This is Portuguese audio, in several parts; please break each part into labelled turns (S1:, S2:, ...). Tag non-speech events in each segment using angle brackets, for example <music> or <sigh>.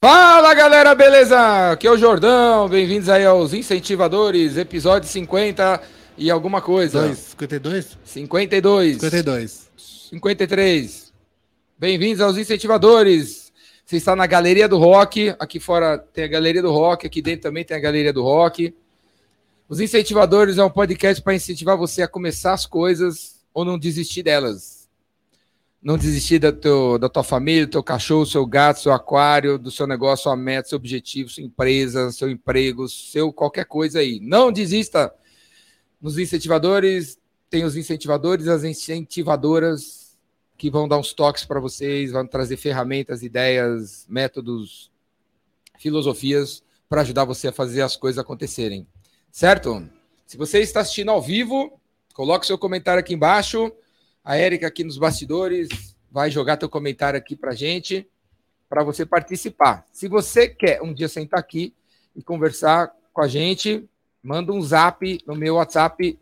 S1: Fala galera, beleza? Aqui é o Jordão, bem-vindos aí aos Incentivadores, episódio 50 e alguma coisa.
S2: Dois, 52?
S1: 52.
S2: 52.
S1: 53. Bem-vindos aos Incentivadores. Você está na Galeria do Rock, aqui fora tem a Galeria do Rock, aqui dentro também tem a Galeria do Rock. Os Incentivadores é um podcast para incentivar você a começar as coisas ou não desistir delas não desistir da, teu, da tua família, do teu cachorro, seu gato, seu aquário, do seu negócio, sua meta, seu objetivo, sua empresa, seu emprego, seu qualquer coisa aí. Não desista. Nos incentivadores, tem os incentivadores, as incentivadoras que vão dar uns toques para vocês, vão trazer ferramentas, ideias, métodos, filosofias para ajudar você a fazer as coisas acontecerem. Certo? Se você está assistindo ao vivo, coloque seu comentário aqui embaixo. A Érica aqui nos bastidores vai jogar teu comentário aqui para gente, para você participar. Se você quer um dia sentar aqui e conversar com a gente, manda um zap no meu WhatsApp.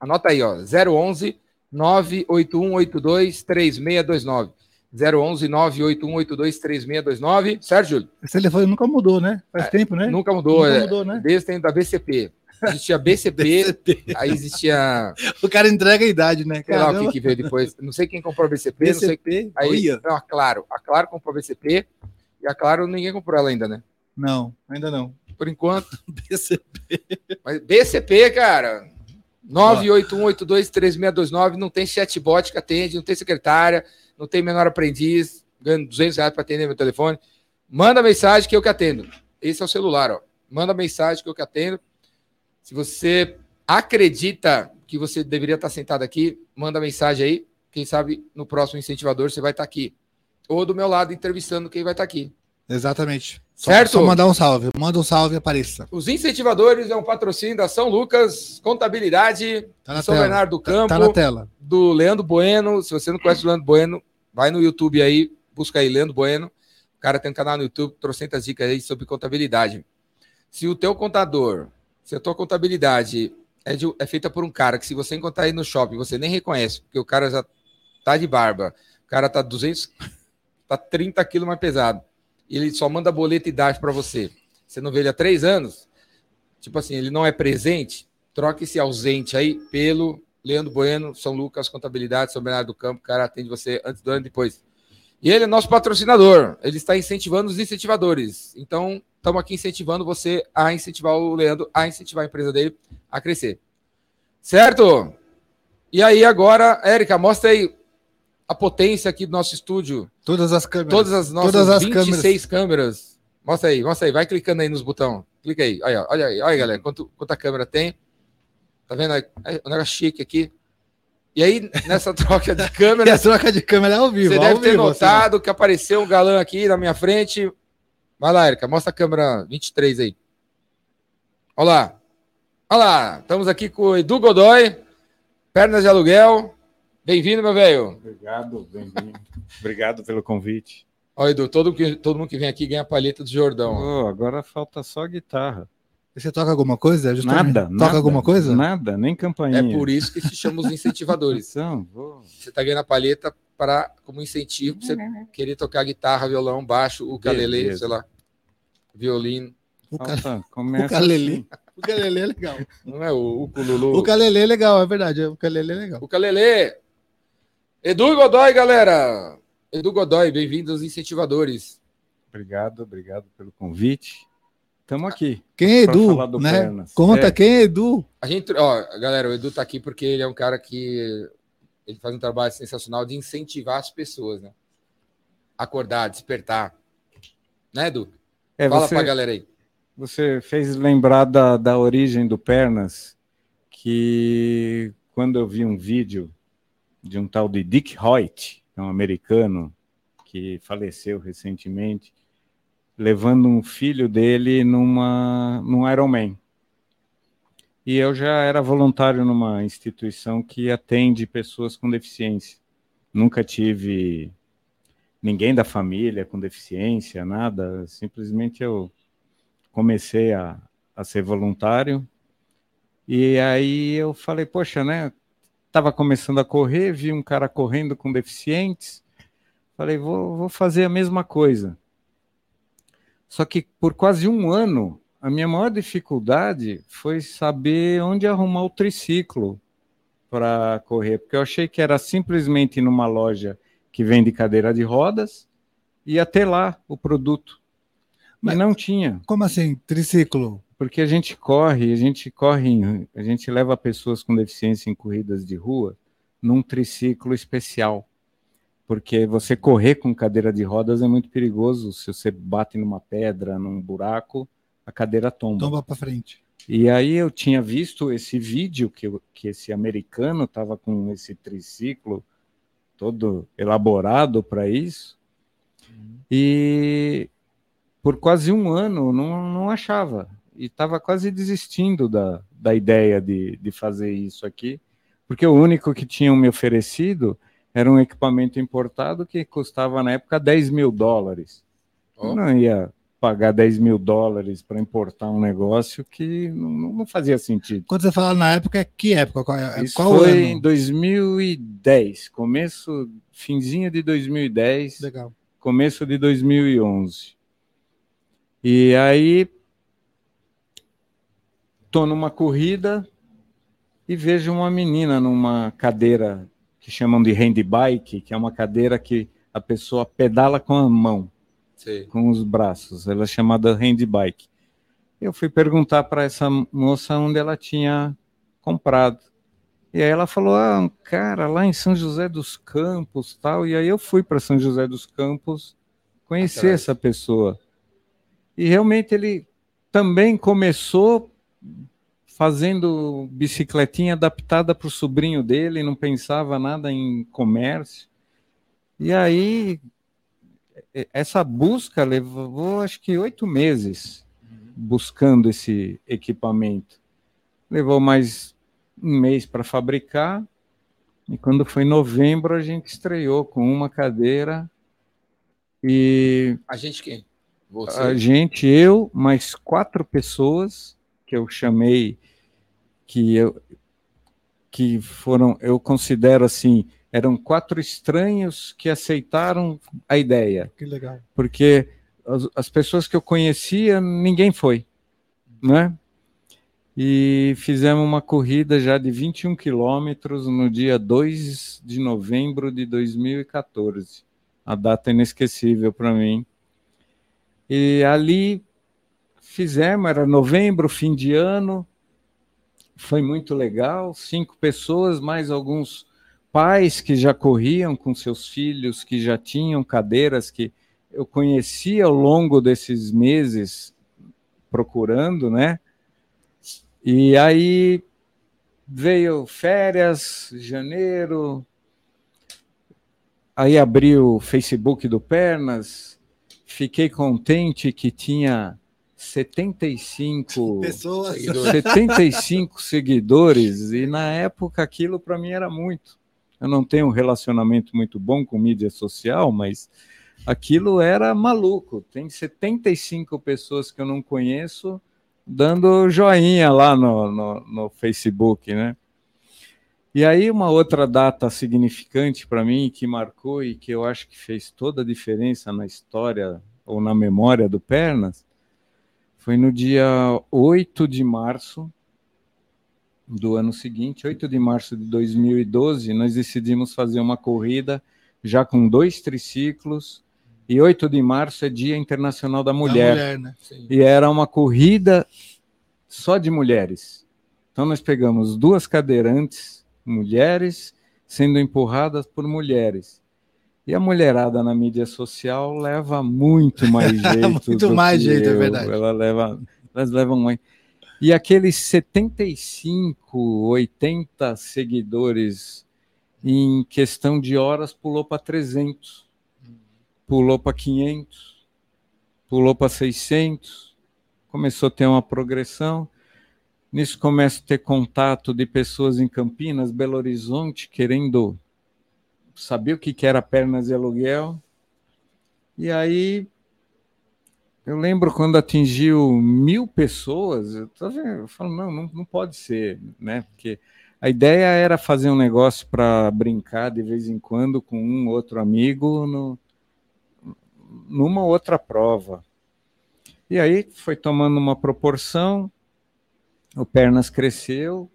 S1: Anota aí, ó, 011 98182 3629. 011 98182 3629. Certo, Júlio?
S2: Esse telefone nunca mudou, né? Faz é, tempo, né?
S1: Nunca mudou. Nunca é, mudou, né? Desde o tempo da BCP. Existia BCP, <laughs> aí existia.
S2: O cara entrega a idade, né?
S1: Sei lá o que, que, veio depois. Não sei quem comprou a BCP, BCP não sei. Aí, não, a Claro. A Claro comprou a BCP e a Claro ninguém comprou ela ainda, né?
S2: Não, ainda não.
S1: Por enquanto. <laughs> BCP. Mas BCP, cara. 981823629, não tem chatbot que atende, não tem secretária, não tem menor aprendiz, ganhando 200 reais para atender meu telefone. Manda mensagem que eu que atendo. Esse é o celular, ó. Manda mensagem que eu que atendo. Se você acredita que você deveria estar sentado aqui, manda mensagem aí. Quem sabe no próximo incentivador você vai estar aqui. Ou do meu lado entrevistando quem vai estar aqui.
S2: Exatamente.
S1: Certo?
S2: Só, só mandar um salve. Manda um salve e apareça.
S1: Os incentivadores é um patrocínio da São Lucas, Contabilidade,
S2: tá
S1: São
S2: tela.
S1: Bernardo do Campo.
S2: Tá, tá na tela.
S1: Do Leandro Bueno. Se você não conhece o Leandro Bueno, vai no YouTube aí, busca aí Leandro Bueno. O cara tem um canal no YouTube, trocentas dicas aí sobre contabilidade. Se o teu contador se a tua contabilidade é, de, é, feita por um cara que se você encontrar aí no shopping, você nem reconhece, porque o cara já tá de barba, o cara tá 200, <laughs> tá 30 quilos mais pesado, e ele só manda boleto e idade para você. Você não vê ele há três anos, tipo assim, ele não é presente, troque esse ausente aí pelo Leandro Bueno, São Lucas, Contabilidade, São Bernardo do Campo, o cara atende você antes, do ano e depois. E ele é nosso patrocinador, ele está incentivando os incentivadores. Então, estamos aqui incentivando você a incentivar o Leandro, a incentivar a empresa dele a crescer. Certo? E aí, agora, Érica, mostra aí a potência aqui do nosso estúdio.
S2: Todas as câmeras.
S1: Todas as nossas Todas as 26 câmeras. câmeras. Mostra aí, mostra aí, vai clicando aí nos botões. Clica aí. Olha, olha aí, olha aí, galera, quanto, quanta câmera tem. Tá vendo? É um negócio chique aqui. E aí, nessa <laughs> troca de câmera.
S2: a troca de câmera é ao vivo.
S1: Você
S2: ao
S1: deve ter
S2: vivo,
S1: notado assim. que apareceu um galã aqui na minha frente. Vai lá, Erika, mostra a câmera 23 aí. Olha lá. Olha lá, estamos aqui com o Edu Godoy, pernas de aluguel. Bem-vindo, meu velho.
S3: Obrigado, bem-vindo. Obrigado pelo convite.
S1: Ó, Edu, todo, todo mundo que vem aqui ganha a palheta do Jordão.
S3: Oh, agora falta só guitarra.
S2: Você toca alguma coisa?
S3: Justamente? Nada. Toca
S2: nada, alguma coisa?
S3: Nada, nem campainha.
S1: É por isso que se chama os incentivadores. <laughs>
S3: então, vou...
S1: Você está ganhando a palheta para, como incentivo para você querer tocar guitarra, violão, baixo, o ukulele, sei lá, violino.
S2: O, começa. Assim. O <laughs> ukulele é legal.
S1: Não é o ukululu.
S2: O ukulele é legal, é verdade. O ukulele é legal.
S1: O ukulele. Edu Godoy, galera. Edu Godoy, bem-vindo aos incentivadores.
S3: Obrigado, obrigado pelo convite. Estamos aqui.
S2: Quem é Edu? Né? Conta é. quem é Edu.
S1: A gente, ó, galera, o Edu está aqui porque ele é um cara que ele faz um trabalho sensacional de incentivar as pessoas, né? Acordar, despertar. Né, Edu? É, Fala para a galera aí.
S3: Você fez lembrar da, da origem do Pernas, que quando eu vi um vídeo de um tal de Dick Hoyt, é um americano que faleceu recentemente, levando um filho dele numa, num Ironman. E eu já era voluntário numa instituição que atende pessoas com deficiência. Nunca tive ninguém da família com deficiência, nada. Simplesmente eu comecei a, a ser voluntário. E aí eu falei, poxa, né? Estava começando a correr, vi um cara correndo com deficientes. Falei, vou, vou fazer a mesma coisa. Só que por quase um ano, a minha maior dificuldade foi saber onde arrumar o triciclo para correr, porque eu achei que era simplesmente numa loja que vende cadeira de rodas e até lá o produto. Mas não tinha.
S2: Como assim, triciclo?
S3: Porque a gente corre, a gente corre, a gente leva pessoas com deficiência em corridas de rua num triciclo especial porque você correr com cadeira de rodas é muito perigoso. Se você bate numa pedra, num buraco, a cadeira tomba.
S2: Tomba para frente.
S3: E aí eu tinha visto esse vídeo que, que esse americano estava com esse triciclo todo elaborado para isso. Uhum. E por quase um ano não, não achava. E estava quase desistindo da, da ideia de, de fazer isso aqui, porque o único que tinham me oferecido era um equipamento importado que custava na época 10 mil dólares. Oh. Eu não ia pagar 10 mil dólares para importar um negócio que não, não, fazia sentido.
S2: Quando você fala na época, que época? Qual,
S3: é, Isso
S2: qual
S3: foi ano? em 2010, começo, finzinho de 2010,
S2: Legal.
S3: começo de 2011. E aí, tô numa corrida e vejo uma menina numa cadeira que chamam de handbike, que é uma cadeira que a pessoa pedala com a mão, Sim. com os braços. Ela é chamada handbike. Eu fui perguntar para essa moça onde ela tinha comprado. E aí ela falou: "Ah, um cara lá em São José dos Campos, tal". E aí eu fui para São José dos Campos conhecer essa pessoa. E realmente ele também começou fazendo bicicletinha adaptada para o sobrinho dele, não pensava nada em comércio. E aí, essa busca levou acho que oito meses buscando esse equipamento. Levou mais um mês para fabricar, e quando foi novembro, a gente estreou com uma cadeira. E.
S1: A gente quem?
S3: Você? A gente, eu, mais quatro pessoas que eu chamei que eu que foram, eu considero assim, eram quatro estranhos que aceitaram a ideia.
S2: Que legal.
S3: Porque as, as pessoas que eu conhecia, ninguém foi, né? E fizemos uma corrida já de 21 quilômetros no dia 2 de novembro de 2014. A data inesquecível para mim. E ali fizemos, era novembro, fim de ano, foi muito legal. Cinco pessoas, mais alguns pais que já corriam com seus filhos, que já tinham cadeiras que eu conhecia ao longo desses meses procurando, né? E aí veio férias, janeiro, aí abri o Facebook do Pernas, fiquei contente que tinha 75
S2: pessoas,
S3: seguidores. 75 seguidores e na época aquilo para mim era muito. Eu não tenho um relacionamento muito bom com mídia social, mas aquilo era maluco. Tem 75 pessoas que eu não conheço dando joinha lá no, no, no Facebook, né? E aí uma outra data significante para mim que marcou e que eu acho que fez toda a diferença na história ou na memória do Pernas foi no dia 8 de março do ano seguinte, 8 de março de 2012, nós decidimos fazer uma corrida já com dois triciclos. E 8 de março é Dia Internacional da Mulher. Da mulher né? E era uma corrida só de mulheres. Então nós pegamos duas cadeirantes, mulheres, sendo empurradas por mulheres. E a mulherada na mídia social leva muito mais <laughs> jeito.
S2: muito mais jeito, é
S3: eu.
S2: é verdade.
S3: Ela leva, elas levam muito. E aqueles 75, 80 seguidores em questão de horas pulou para 300, pulou para 500, pulou para 600, começou a ter uma progressão. Nisso começa a ter contato de pessoas em Campinas, Belo Horizonte, querendo sabia o que, era pernas de aluguel. E aí eu lembro quando atingiu mil pessoas, eu, eu falo, não, não, não pode ser, né? Porque a ideia era fazer um negócio para brincar de vez em quando com um outro amigo no, numa outra prova. E aí foi tomando uma proporção, o Pernas cresceu.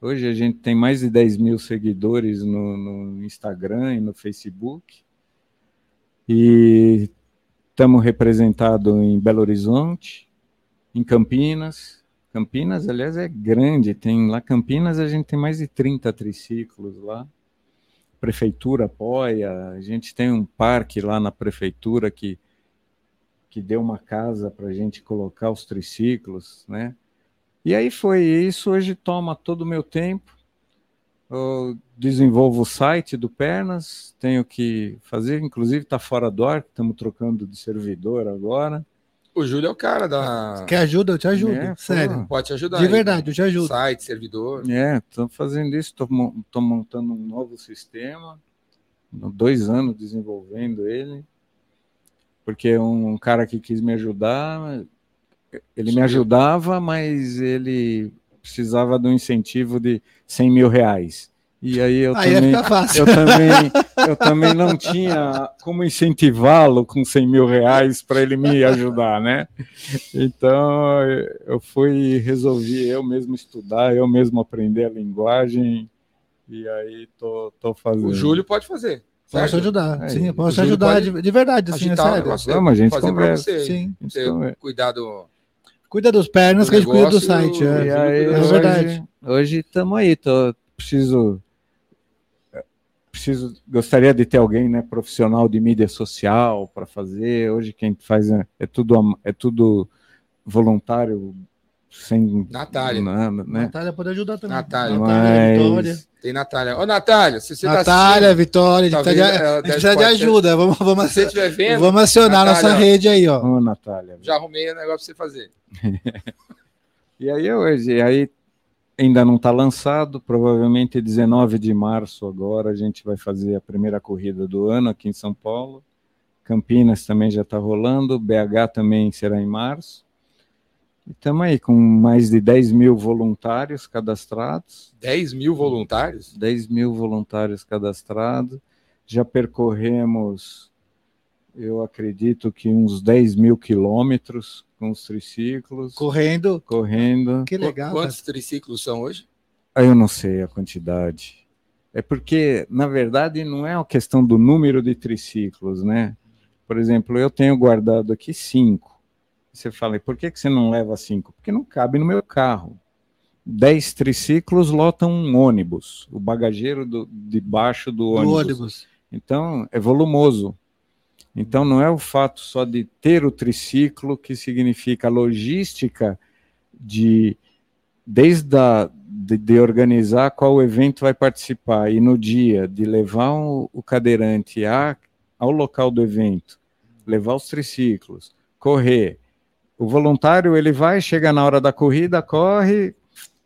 S3: Hoje a gente tem mais de 10 mil seguidores no, no Instagram e no Facebook. E estamos representados em Belo Horizonte, em Campinas. Campinas, aliás, é grande. Tem lá Campinas a gente tem mais de 30 triciclos lá. Prefeitura apoia. A gente tem um parque lá na prefeitura que que deu uma casa para a gente colocar os triciclos, né? E aí foi isso. Hoje toma todo o meu tempo. Eu desenvolvo o site do Pernas, tenho que fazer, inclusive está fora do ar, estamos trocando de servidor agora.
S1: O Júlio é o cara da.
S2: Quer ajuda? Eu te ajudo. É, sério.
S1: Pode te ajudar.
S2: De aí, verdade, eu te ajudo.
S1: Site, servidor.
S3: É, estou fazendo isso, estou montando um novo sistema. Dois anos desenvolvendo ele. Porque um cara que quis me ajudar, ele me ajudava, mas ele precisava de um incentivo de 100 mil reais. E aí eu aí também, eu também, eu também não tinha como incentivá-lo com 100 mil reais para ele me ajudar, né? Então eu fui resolvi eu mesmo estudar, eu mesmo aprender a linguagem e aí tô, tô fazendo. O
S1: Júlio pode fazer.
S2: Posso ajudar, é, sim, posso ajudar de, de, verdade, assim, é sério.
S3: Vamos, a gente fazer conversa.
S1: Você, sim. Você cuidado
S2: Cuida dos pernas, que a gente cuida do site. É,
S3: aí, é verdade. Hoje estamos aí, tô, preciso preciso, gostaria de ter alguém, né, profissional de mídia social para fazer. Hoje quem faz é, é, tudo é tudo voluntário sem
S1: Natália.
S2: Nada, né? Natália pode ajudar também.
S1: Natália,
S3: Natália Vitória.
S1: Tem Natália. Ô, Natália, se você
S2: tá Natália, tá Vitória, a gente precisa, de, a gente precisa de ajuda. Vamos, vamos, se você vendo, vamos acionar Natália, nossa rede aí, ó.
S3: Ô, Natália.
S1: Já arrumei o negócio para você fazer. <laughs>
S3: e aí hoje, e aí ainda não está lançado, provavelmente 19 de março agora a gente vai fazer a primeira corrida do ano aqui em São Paulo. Campinas também já está rolando, BH também será em março. Estamos aí com mais de 10 mil voluntários cadastrados.
S1: 10 mil voluntários?
S3: 10 mil voluntários cadastrados. Já percorremos, eu acredito que uns 10 mil quilômetros com os triciclos.
S2: Correndo?
S3: Correndo.
S2: Que legal.
S1: Quantos triciclos são hoje?
S3: Ah, eu não sei a quantidade. É porque, na verdade, não é uma questão do número de triciclos, né? Por exemplo, eu tenho guardado aqui cinco. Você fala, por que, que você não leva cinco? Porque não cabe no meu carro. Dez triciclos lotam um ônibus, o bagageiro do, de baixo do ônibus. do ônibus. Então, é volumoso. Então, não é o fato só de ter o triciclo que significa a logística de desde a, de, de, organizar qual evento vai participar e no dia de levar o, o cadeirante a, ao local do evento, levar os triciclos, correr. O voluntário ele vai, chega na hora da corrida, corre,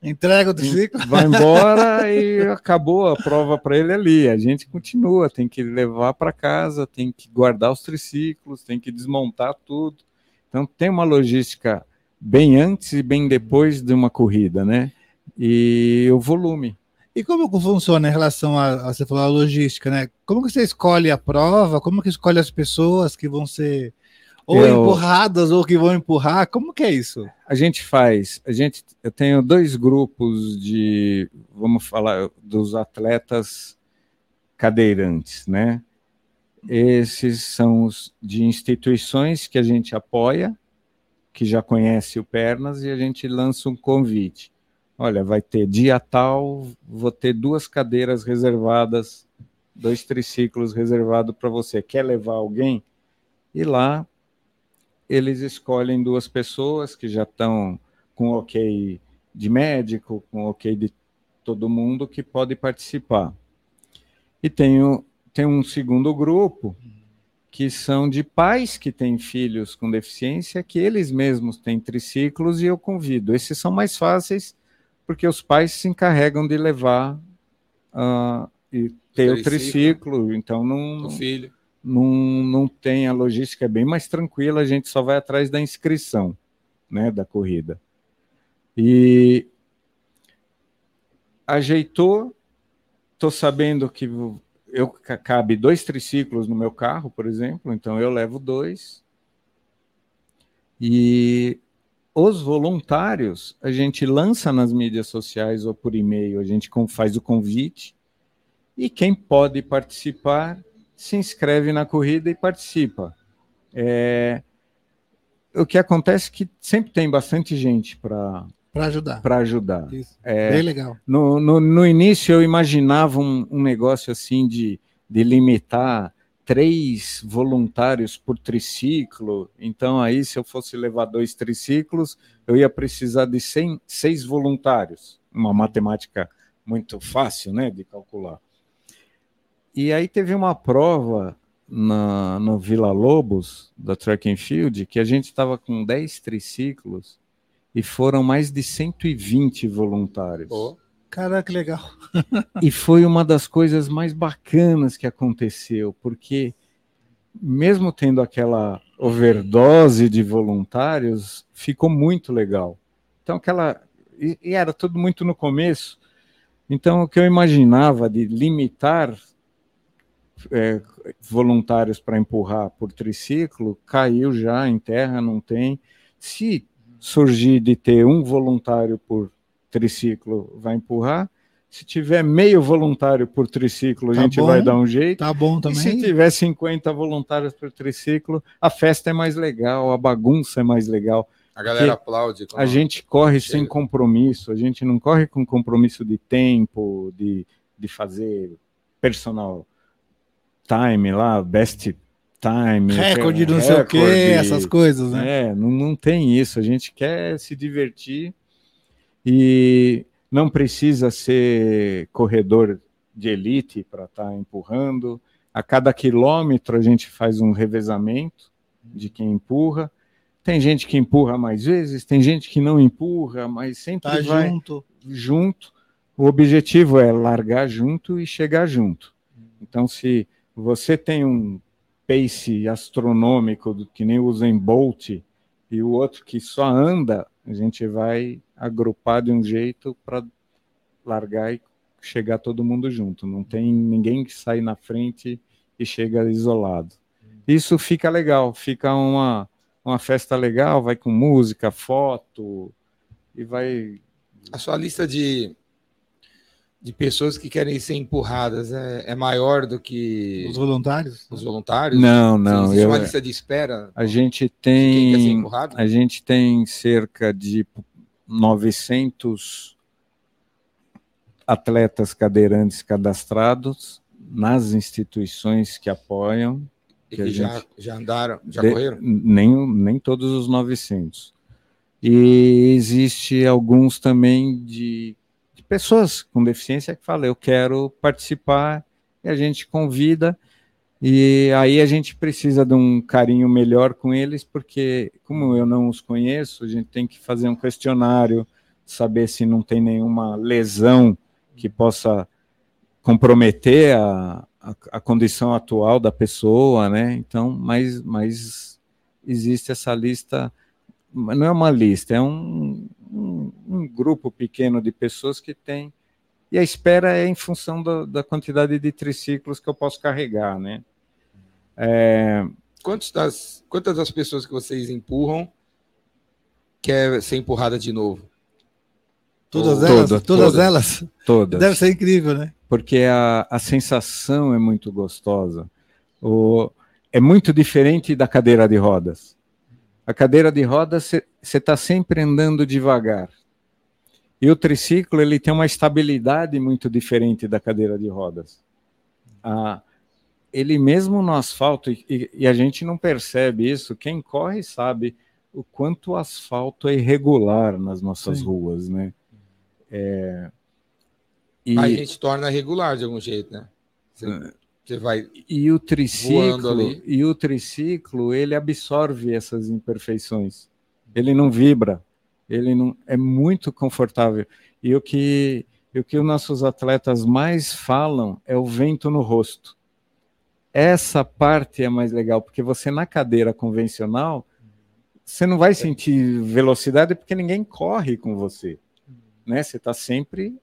S2: Entrega o triciclo. <laughs>
S3: Vai embora e acabou a prova para ele ali. A gente continua, tem que levar para casa, tem que guardar os triciclos, tem que desmontar tudo. Então tem uma logística bem antes e bem depois de uma corrida, né? E o volume.
S2: E como que funciona em relação a, a você falou a logística, né? Como que você escolhe a prova? Como que escolhe as pessoas que vão ser ou eu, empurradas ou que vão empurrar? Como que é isso?
S3: A gente faz, a gente, eu tenho dois grupos de, vamos falar, dos atletas cadeirantes, né? Esses são os de instituições que a gente apoia, que já conhece o Pernas, e a gente lança um convite. Olha, vai ter dia tal, vou ter duas cadeiras reservadas, dois triciclos reservados para você. Quer levar alguém? E lá eles escolhem duas pessoas que já estão com ok de médico, com ok de todo mundo que pode participar. E tem, tem um segundo grupo que são de pais que têm filhos com deficiência, que eles mesmos têm triciclos e eu convido. Esses são mais fáceis porque os pais se encarregam de levar uh, e ter o triciclo, o triciclo então não.
S1: O filho
S3: não, não tem a logística, é bem mais tranquila, a gente só vai atrás da inscrição né, da corrida. E ajeitou, estou sabendo que eu cabe dois triciclos no meu carro, por exemplo, então eu levo dois. E os voluntários a gente lança nas mídias sociais ou por e-mail, a gente faz o convite e quem pode participar se inscreve na corrida e participa. É, o que acontece é que sempre tem bastante gente para
S2: para ajudar.
S3: Para ajudar.
S2: É, Bem legal.
S3: No, no, no, início eu imaginava um, um negócio assim de, de limitar três voluntários por triciclo. Então, aí, se eu fosse levar dois triciclos, eu ia precisar de 100, seis voluntários. Uma matemática muito fácil né, de calcular. E aí teve uma prova na, no Vila Lobos, da Track and Field, que a gente estava com 10 triciclos e foram mais de 120 voluntários. Oh.
S2: Caraca, que legal.
S3: e foi uma das coisas mais bacanas que aconteceu, porque mesmo tendo aquela overdose de voluntários, ficou muito legal. Então, aquela. E, e era tudo muito no começo. Então, o que eu imaginava de limitar é, voluntários para empurrar por triciclo caiu já em terra, não tem. Se surgir de ter um voluntário por triciclo vai empurrar. Se tiver meio voluntário por triciclo, a tá gente bom, vai dar um jeito.
S2: Tá bom também. E
S3: se tiver 50 voluntários por triciclo, a festa é mais legal, a bagunça é mais legal.
S1: A galera aplaude.
S3: A gente corre chega. sem compromisso, a gente não corre com compromisso de tempo, de, de fazer personal time lá, best time.
S2: Recorde, não sei o quê, essas coisas,
S3: né? É, não, não tem isso. A gente quer se divertir e não precisa ser corredor de elite para estar tá empurrando. A cada quilômetro a gente faz um revezamento de quem empurra. Tem gente que empurra mais vezes, tem gente que não empurra, mas sempre tá vai junto. junto. O objetivo é largar junto e chegar junto. Então, se você tem um pace astronômico que nem usa em Bolt e o outro que só anda, a gente vai agrupar de um jeito para largar e chegar todo mundo junto. Não tem ninguém que sai na frente e chega isolado. Isso fica legal, fica uma, uma festa legal, vai com música, foto e vai.
S1: A sua lista de, de pessoas que querem ser empurradas é, é maior do que
S2: os voluntários?
S1: Os voluntários?
S3: Não, não.
S1: Existe eu, uma lista de espera?
S3: A gente tem a gente tem cerca de 900 atletas cadeirantes cadastrados nas instituições que apoiam.
S1: E que, que já, gente, já andaram, já de, correram?
S3: Nem, nem todos os 900. E existe alguns também de, de pessoas com deficiência que falam, eu quero participar, e a gente convida, e aí a gente precisa de um carinho melhor com eles, porque como eu não os conheço, a gente tem que fazer um questionário, saber se não tem nenhuma lesão que possa comprometer a, a, a condição atual da pessoa, né? Então, mas, mas existe essa lista, não é uma lista, é um, um, um grupo pequeno de pessoas que tem e a espera é em função da, da quantidade de triciclos que eu posso carregar, né?
S1: É... Quantas, das, quantas das pessoas que vocês empurram quer ser empurrada de novo?
S2: Todas elas? Toda, todas, todas, elas?
S3: Todas.
S2: Deve ser incrível, né?
S3: Porque a, a sensação é muito gostosa. O, é muito diferente da cadeira de rodas. A cadeira de rodas, você está sempre andando devagar. E o triciclo, ele tem uma estabilidade muito diferente da cadeira de rodas. A, ele mesmo no asfalto, e, e, a gente não percebe isso, quem corre sabe o quanto o asfalto é irregular nas nossas Sim. ruas, né? É,
S1: e, a gente torna regular de algum jeito, né? Você, é. Você vai
S3: e o triciclo e o triciclo ele absorve essas imperfeições. Ele não vibra, ele não é muito confortável. E o que e o que os nossos atletas mais falam é o vento no rosto essa parte é mais legal, porque você na cadeira convencional, você não vai sentir velocidade porque ninguém corre com você. Né? Você está sempre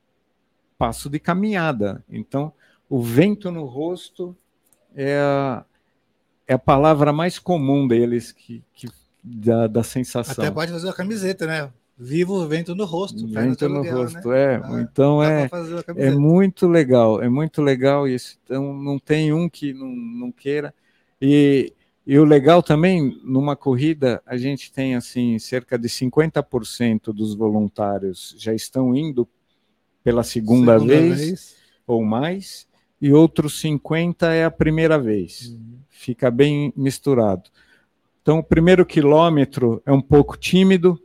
S3: passo de caminhada. Então, o vento no rosto é a, é a palavra mais comum deles que, que, da, da sensação.
S2: Até pode fazer uma camiseta, né? Vivo vento no rosto.
S3: Vento no aluguel, rosto, né? é. Ah, então é, é muito legal, é muito legal isso. Então não tem um que não, não queira. E, e o legal também, numa corrida, a gente tem assim, cerca de 50% dos voluntários já estão indo pela segunda, segunda vez, vez, ou mais, e outros 50 é a primeira vez. Uhum. Fica bem misturado. Então, o primeiro quilômetro é um pouco tímido,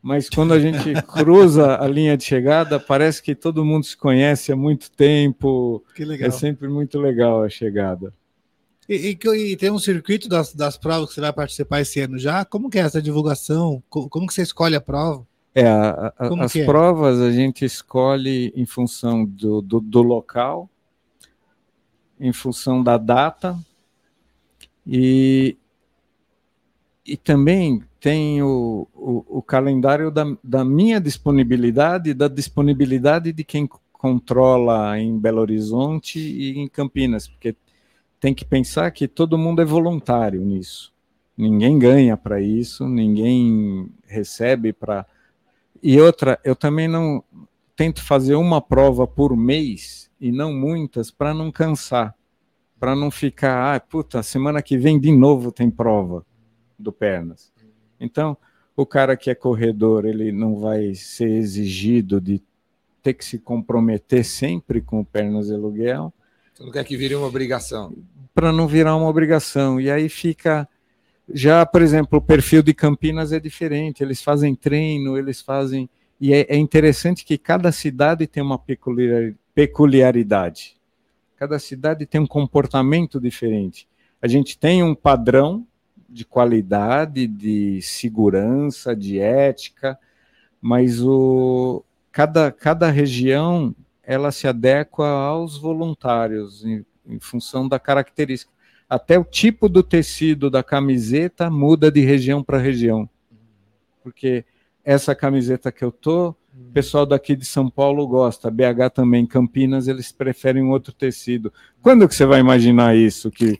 S3: mas quando a gente <laughs> cruza a linha de chegada, parece que todo mundo se conhece há muito tempo. Que legal. É sempre muito legal a chegada.
S2: E, e, e, tem um circuito das, das provas que você vai participar esse ano já? Como que é essa divulgação? Como, como que você escolhe a prova?
S3: É, a, a, as é? provas a gente escolhe em função do, do, do, local, em função da data e, e também tem o, o, o calendário da, da, minha disponibilidade e da disponibilidade de quem controla em Belo Horizonte e em Campinas, porque tem que pensar que todo mundo é voluntário nisso. Ninguém ganha para isso, ninguém recebe para. E outra, eu também não tento fazer uma prova por mês e não muitas para não cansar, para não ficar, ah, puta, semana que vem de novo tem prova do Pernas. Então, o cara que é corredor, ele não vai ser exigido de ter que se comprometer sempre com o pernas de aluguel.
S1: Você não quer que vire uma obrigação.
S3: Para não virar uma obrigação. E aí fica. Já, por exemplo, o perfil de Campinas é diferente. Eles fazem treino, eles fazem. E é, é interessante que cada cidade tem uma peculiaridade. Cada cidade tem um comportamento diferente. A gente tem um padrão de qualidade, de segurança, de ética, mas o, cada, cada região ela se adequa aos voluntários em, em função da característica. Até o tipo do tecido da camiseta muda de região para região. Porque essa camiseta que eu tô, o pessoal daqui de São Paulo gosta, BH também, Campinas, eles preferem outro tecido. Quando que você vai imaginar isso? Que,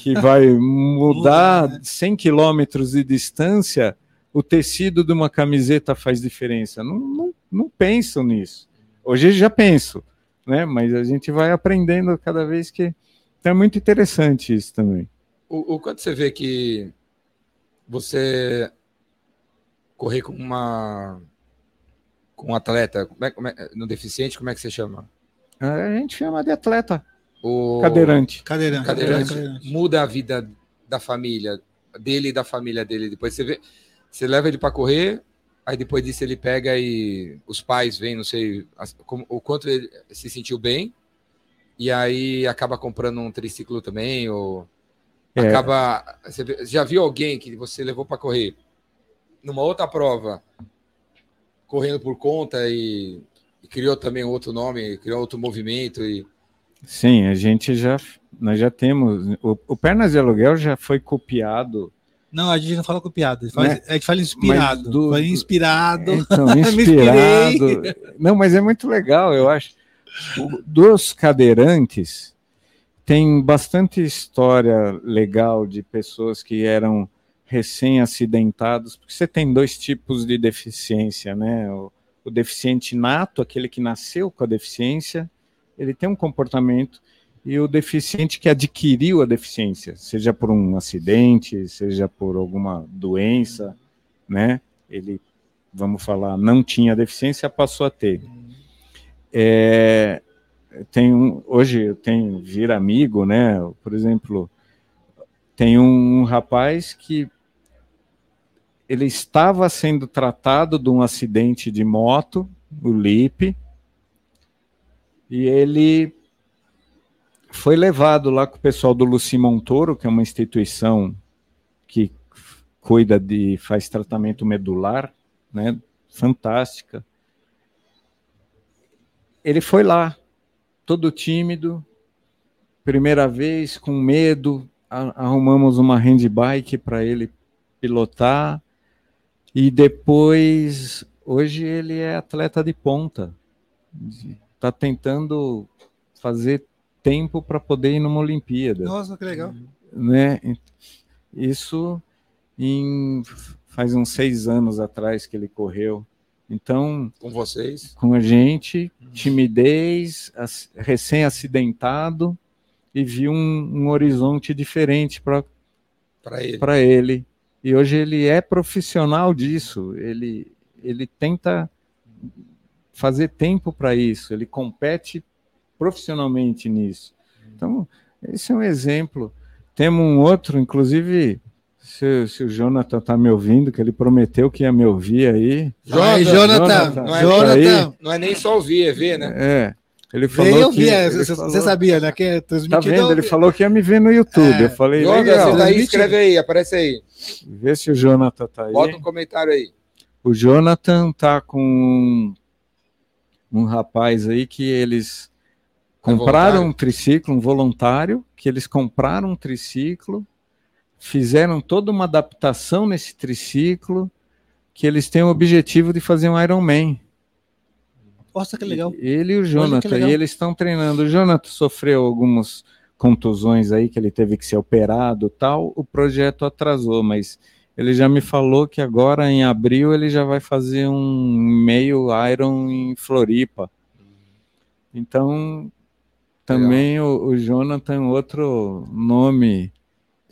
S3: que vai mudar 100 quilômetros de distância, o tecido de uma camiseta faz diferença. Não, não, não penso nisso. Hoje já penso, né? mas a gente vai aprendendo cada vez que. Então é muito interessante isso também.
S1: O, o quanto você vê que você correr com uma com um atleta, como é, como é, no deficiente, como é que você chama?
S3: A gente chama de atleta.
S1: O...
S3: Cadeirante.
S1: Cadeirante. Cadeirante. Cadeirante. Muda a vida da família, dele e da família dele. Depois você vê, você leva ele para correr, aí depois disso ele pega e os pais vêm, não sei como, o quanto ele se sentiu bem, e aí acaba comprando um triciclo também, ou é. acaba. Você já viu alguém que você levou para correr numa outra prova? correndo por conta e, e criou também outro nome, criou outro movimento e
S3: Sim, a gente já nós já temos o, o Pernas de Aluguel já foi copiado.
S2: Não, a gente não fala copiado, a gente fala, né? a gente fala inspirado. Do, foi inspirado.
S3: Então, <laughs> inspirado. não, mas é muito legal, eu acho. Dos cadeirantes tem bastante história legal de pessoas que eram recém-acidentados, porque você tem dois tipos de deficiência, né? O, o, deficiente nato, aquele que nasceu com a deficiência, ele tem um comportamento, e o deficiente que adquiriu a deficiência, seja por um acidente, seja por alguma doença, né? Ele, vamos falar, não tinha deficiência, passou a ter. É, tem um, hoje eu tenho vir amigo, né? Por exemplo, tem um, um rapaz que ele estava sendo tratado de um acidente de moto, o LIP, e ele foi levado lá com o pessoal do Luci Montoro, que é uma instituição que cuida de, faz tratamento medular, né? Fantástica. Ele foi lá, todo tímido, primeira vez, com medo, arrumamos uma handbike para ele pilotar. E depois, hoje ele é atleta de ponta. Está tentando fazer tempo para poder ir numa Olimpíada.
S2: Nossa, que legal.
S3: Né? Isso em, faz uns seis anos atrás que ele correu. Então,
S1: com vocês,
S3: com a gente, timidez, recém-acidentado e viu um, um horizonte diferente para ele. ele. E hoje ele é profissional disso. Ele ele tenta fazer tempo para isso. Ele compete profissionalmente nisso. Então, esse é um exemplo. Temos um outro, inclusive, se, se o Jonathan está me ouvindo, que ele prometeu que ia me ouvir aí.
S1: Jonathan, Jonathan, não, é, Jonathan. não é nem só ouvir, é ver, né?
S3: É. Ele falou Veio
S2: que, é, você, falou, sabia, né? Que é
S3: tá vendo? Ele falou que ia me ver no YouTube. É. Eu falei,
S1: Jonathan, legal. Tá aí, escreve aí, aparece aí.
S3: Vê se o Jonathan tá aí.
S1: Bota um comentário aí.
S3: O Jonathan tá com um rapaz aí que eles compraram um triciclo, um voluntário, que eles compraram um triciclo, fizeram toda uma adaptação nesse triciclo, que eles têm o objetivo de fazer um Ironman.
S2: Nossa, que legal.
S3: Ele e o Jonathan, e eles estão treinando. O Jonathan sofreu algumas contusões aí, que ele teve que ser operado tal. O projeto atrasou, mas ele já me falou que agora em abril ele já vai fazer um meio Iron em Floripa. Então, também o, o, Jonathan, outro nome.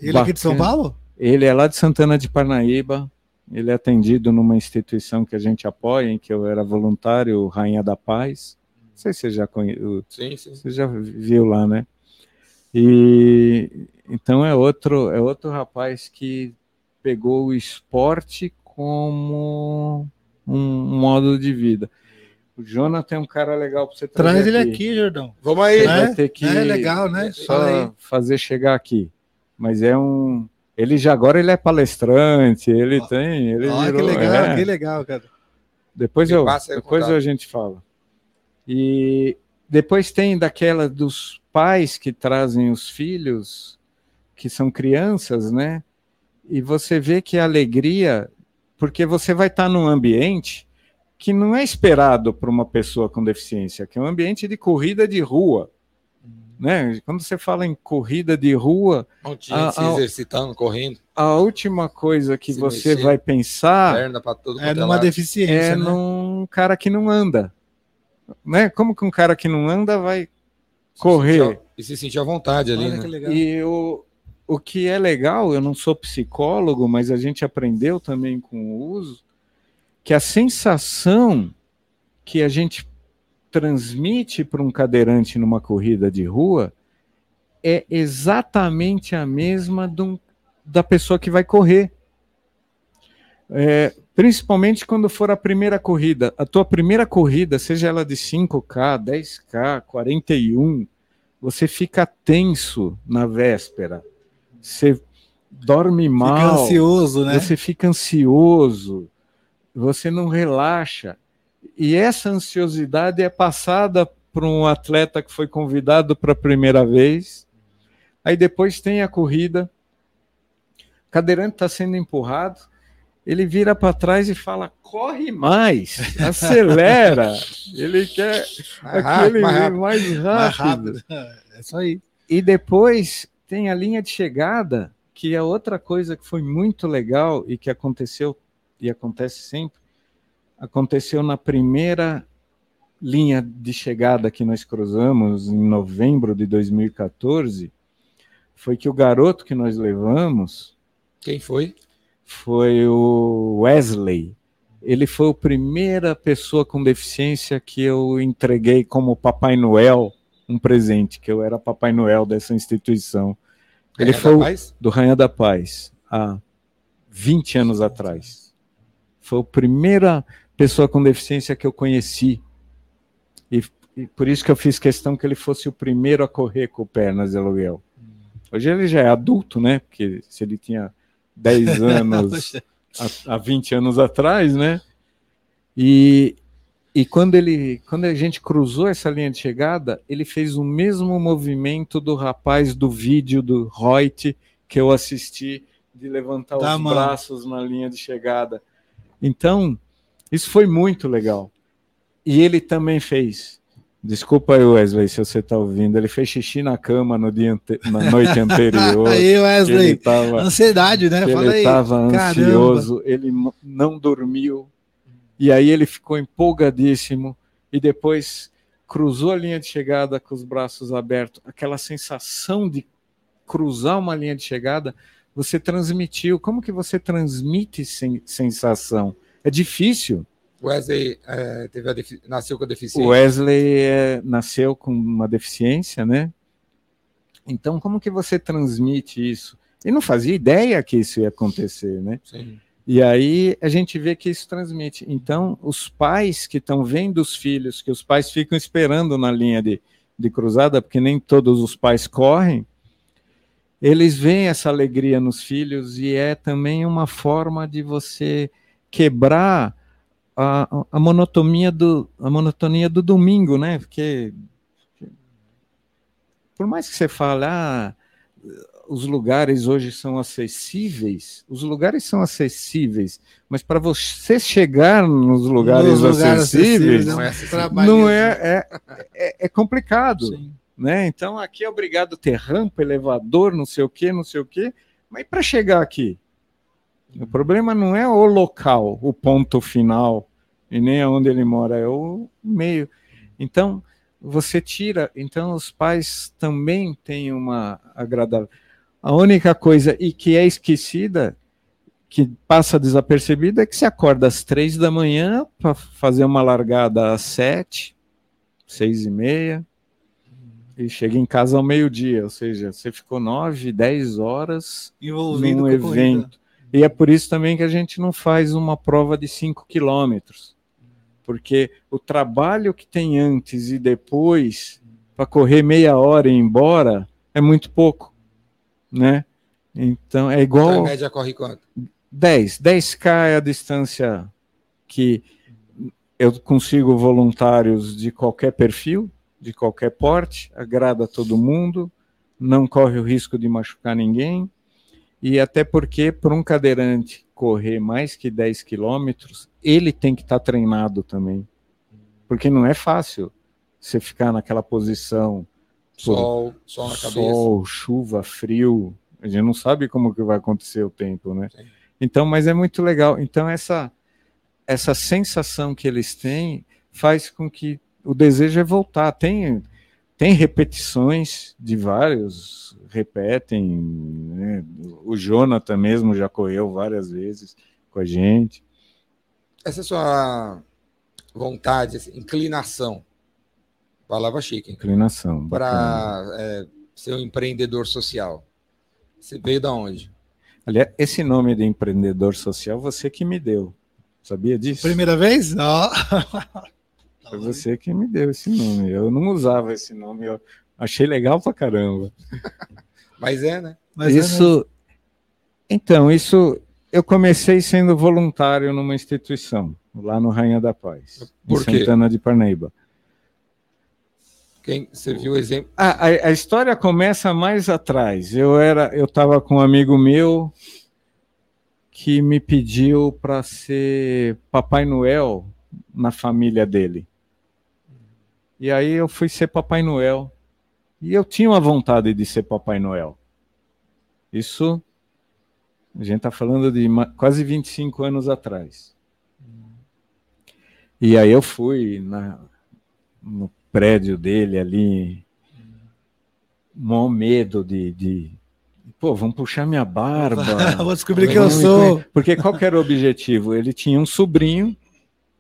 S2: Ele bacana. aqui de São Paulo?
S3: Ele é lá de Santana de Parnaíba. Ele é atendido numa instituição que a gente apoia, em que eu era voluntário, Rainha da Paz. Não sei se você já conhece. Sim, sim. Você já viu lá, né? E então é outro, é outro rapaz que pegou o esporte como um modo de vida. O Jonathan é um cara legal para você
S2: trazer. Traz ele aqui, aqui Jordão.
S1: Vamos aí.
S2: Você vai né? ter que é legal, né?
S3: Só fazer chegar aqui. Mas é um. Ele já agora ele é palestrante, ele tem. Ele
S2: oh, virou, que legal, é. que legal, cara.
S3: Depois, eu, depois a gente fala. E depois tem daquela dos pais que trazem os filhos, que são crianças, né? e você vê que a alegria, porque você vai estar num ambiente que não é esperado para uma pessoa com deficiência, que é um ambiente de corrida de rua. Né? Quando você fala em corrida de rua.
S1: a, se exercitando, correndo.
S3: A última coisa que se você mexer, vai pensar
S2: é numa deficiência. É
S3: né? num cara que não anda. Né? Como que um cara que não anda vai se correr?
S1: Sentir, e se sentir à vontade ali. Né?
S3: E o, o que é legal, eu não sou psicólogo, mas a gente aprendeu também com o uso, que a sensação que a gente transmite para um cadeirante numa corrida de rua é exatamente a mesma um, da pessoa que vai correr. É, principalmente quando for a primeira corrida. A tua primeira corrida, seja ela de 5K, 10K, 41, você fica tenso na véspera você dorme mal. Fica
S2: ansioso, né?
S3: Você fica ansioso, você não relaxa. E essa ansiosidade é passada para um atleta que foi convidado para a primeira vez. Aí depois tem a corrida. O cadeirante está sendo empurrado. Ele vira para trás e fala: corre mais, <laughs> acelera. ele quer mais aquele mais rápido. mais rápido. Mais rápido.
S2: É isso aí.
S3: E depois tem a linha de chegada, que é outra coisa que foi muito legal e que aconteceu e acontece sempre. Aconteceu na primeira linha de chegada que nós cruzamos em novembro de 2014, foi que o garoto que nós levamos.
S1: Quem foi?
S3: Foi o Wesley. Ele foi a primeira pessoa com deficiência que eu entreguei como Papai Noel um presente, que eu era Papai Noel dessa instituição. Ele Rainha foi do Rainha da Paz, há 20 anos atrás. Foi a primeira pessoa com deficiência que eu conheci. E, e, por isso que eu fiz questão que ele fosse o primeiro a correr com pernas de aluguel. Hoje ele já é adulto, né? Porque se ele tinha 10 <laughs> anos há, há 20 anos atrás, né? E, e quando ele, quando a gente cruzou essa linha de chegada, ele fez o mesmo movimento do rapaz do vídeo do Reut que eu assisti de levantar tá, os mano. braços na linha de chegada. Então, isso foi muito legal. E ele também fez. Desculpa aí, Wesley, se você está ouvindo. Ele fez xixi na cama no dia na noite <laughs> anterior.
S2: aí, Wesley. Tava... Ansiedade, né?
S3: Fala ele estava ansioso, ele não dormiu. E aí ele ficou empolgadíssimo. E depois cruzou a linha de chegada com os braços abertos. Aquela sensação de cruzar uma linha de chegada, você transmitiu. Como que você transmite sem sensação? É difícil.
S1: Wesley é, teve nasceu com a deficiência.
S3: Wesley é, nasceu com uma deficiência, né? Então, como que você transmite isso? Ele não fazia ideia que isso ia acontecer, né? Sim. E aí a gente vê que isso transmite. Então, os pais que estão vendo os filhos, que os pais ficam esperando na linha de, de cruzada, porque nem todos os pais correm, eles veem essa alegria nos filhos e é também uma forma de você quebrar a, a, monotonia do, a monotonia do domingo, né? Porque por mais que você fale, ah, os lugares hoje são acessíveis, os lugares são acessíveis, mas para você chegar nos lugares, nos lugares acessíveis, acessíveis, não, é, não é, é, é, é, complicado. Sim. Né? Então aqui é obrigado a ter rampa, elevador, não sei o que, não sei o que, mas para chegar aqui? O problema não é o local, o ponto final, e nem aonde ele mora, é o meio. Então, você tira. Então, os pais também têm uma agradável. A única coisa, e que é esquecida, que passa desapercebida, é que você acorda às três da manhã para fazer uma largada às sete, seis e meia, e chega em casa ao meio-dia, ou seja, você ficou nove, dez horas Envolvido num evento. E é por isso também que a gente não faz uma prova de cinco quilômetros porque o trabalho que tem antes e depois para correr meia hora e ir embora é muito pouco, né? Então é igual. Então,
S1: a média corre quanto?
S3: 10. 10K é a distância que eu consigo voluntários de qualquer perfil, de qualquer porte, agrada a todo mundo, não corre o risco de machucar ninguém, e até porque para um cadeirante correr mais que 10 quilômetros, ele tem que estar tá treinado também. Porque não é fácil você ficar naquela posição.
S1: Sol, sol na cabeça.
S3: Sol, chuva, frio. A gente não sabe como que vai acontecer o tempo, né? Sim. Então, mas é muito legal. Então, essa, essa sensação que eles têm faz com que o desejo é voltar. Tem, tem repetições de vários, repetem. Né? O Jonathan mesmo já correu várias vezes com a gente.
S1: Essa é sua vontade, inclinação, palavra chique.
S3: Inclinação.
S1: Para é, ser um empreendedor social. Você veio da onde?
S3: Aliás, esse nome de empreendedor social, você que me deu. Sabia disso?
S2: Primeira vez? Não. <laughs>
S3: Foi você que me deu esse nome. Eu não usava esse nome. Eu achei legal pra caramba. <laughs>
S1: Mas é, né?
S3: Mas isso. É então, isso. Eu comecei sendo voluntário numa instituição, lá no Rainha da Paz, Por em quê? Santana de Parnaíba.
S1: Quem você viu o exemplo?
S3: Ah, a, a, história começa mais atrás. Eu era, eu estava com um amigo meu que me pediu para ser Papai Noel na família dele. E aí eu fui ser Papai Noel. E eu tinha uma vontade de ser Papai Noel. Isso, a gente está falando de quase 25 anos atrás. E aí eu fui na, no prédio dele ali, mó medo de, de pô, vamos puxar minha barba. <laughs>
S2: Vou descobrir quem eu sou.
S3: Porque qual era o objetivo? Ele tinha um sobrinho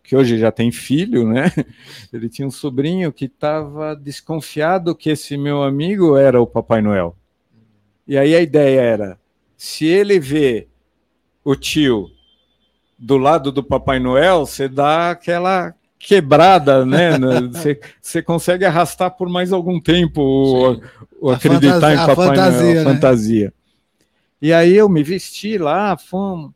S3: que hoje já tem filho, né? <laughs> Ele tinha um sobrinho que estava desconfiado que esse meu amigo era o Papai Noel. E aí a ideia era: se ele vê o tio do lado do Papai Noel, você dá aquela quebrada, né? <laughs> Você, você consegue arrastar por mais algum tempo o, o acreditar fantasia, em Papai fantasia, Noel, né? fantasia. E aí eu me vesti lá, fomos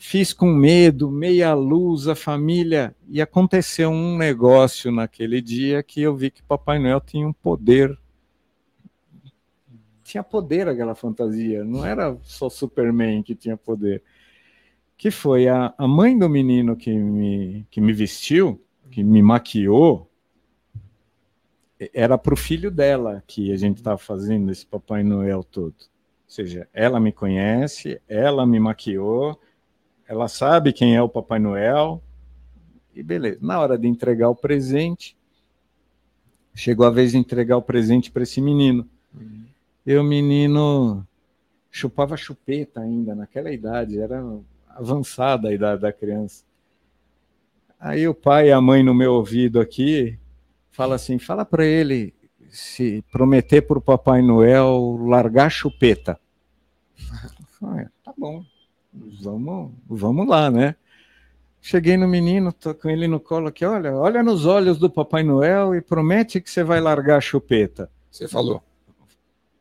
S3: fiz com medo, meia luz, a família, e aconteceu um negócio naquele dia que eu vi que Papai Noel tinha um poder. Tinha poder aquela fantasia, não era só Superman que tinha poder. Que foi a, a mãe do menino que me, que me vestiu, que me maquiou, era para o filho dela que a gente estava fazendo esse Papai Noel todo. Ou seja, ela me conhece, ela me maquiou, ela sabe quem é o Papai Noel, e beleza. Na hora de entregar o presente, chegou a vez de entregar o presente para esse menino. Uhum. E o menino chupava chupeta ainda, naquela idade, era avançada a idade da criança. Aí o pai e a mãe no meu ouvido aqui fala assim: fala para ele se prometer para o Papai Noel largar chupeta. <laughs> Falei, tá bom, vamos, vamos lá, né? Cheguei no menino, tô com ele no colo aqui, olha, olha nos olhos do Papai Noel e promete que você vai largar a chupeta.
S1: Você falou.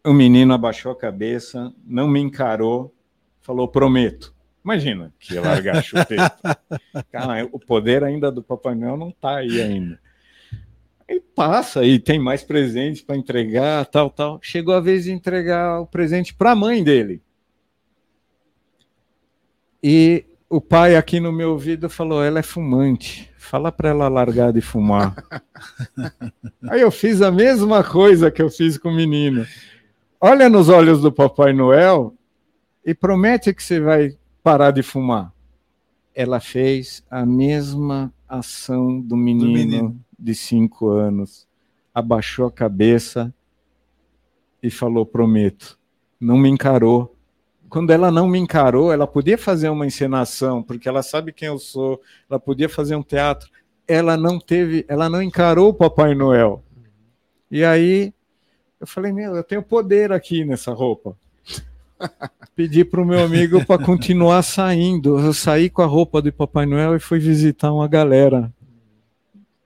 S3: O menino abaixou a cabeça, não me encarou, falou, prometo. Imagina que ia largar a chupeta. <laughs> Cara, o poder ainda do Papai Noel não está aí ainda. E passa e tem mais presentes para entregar, tal, tal. Chegou a vez de entregar o presente para a mãe dele. E o pai aqui no meu ouvido falou: ela é fumante. Fala para ela largar de fumar. <laughs> Aí eu fiz a mesma coisa que eu fiz com o menino. Olha nos olhos do Papai Noel e promete que você vai parar de fumar. Ela fez a mesma ação do menino, do menino de cinco anos, abaixou a cabeça e falou: Prometo. Não me encarou. Quando ela não me encarou, ela podia fazer uma encenação, porque ela sabe quem eu sou, ela podia fazer um teatro. Ela não teve, ela não encarou o Papai Noel. E aí eu falei: Meu, eu tenho poder aqui nessa roupa. <laughs> Pedi para o meu amigo para continuar saindo. Eu saí com a roupa do Papai Noel e fui visitar uma galera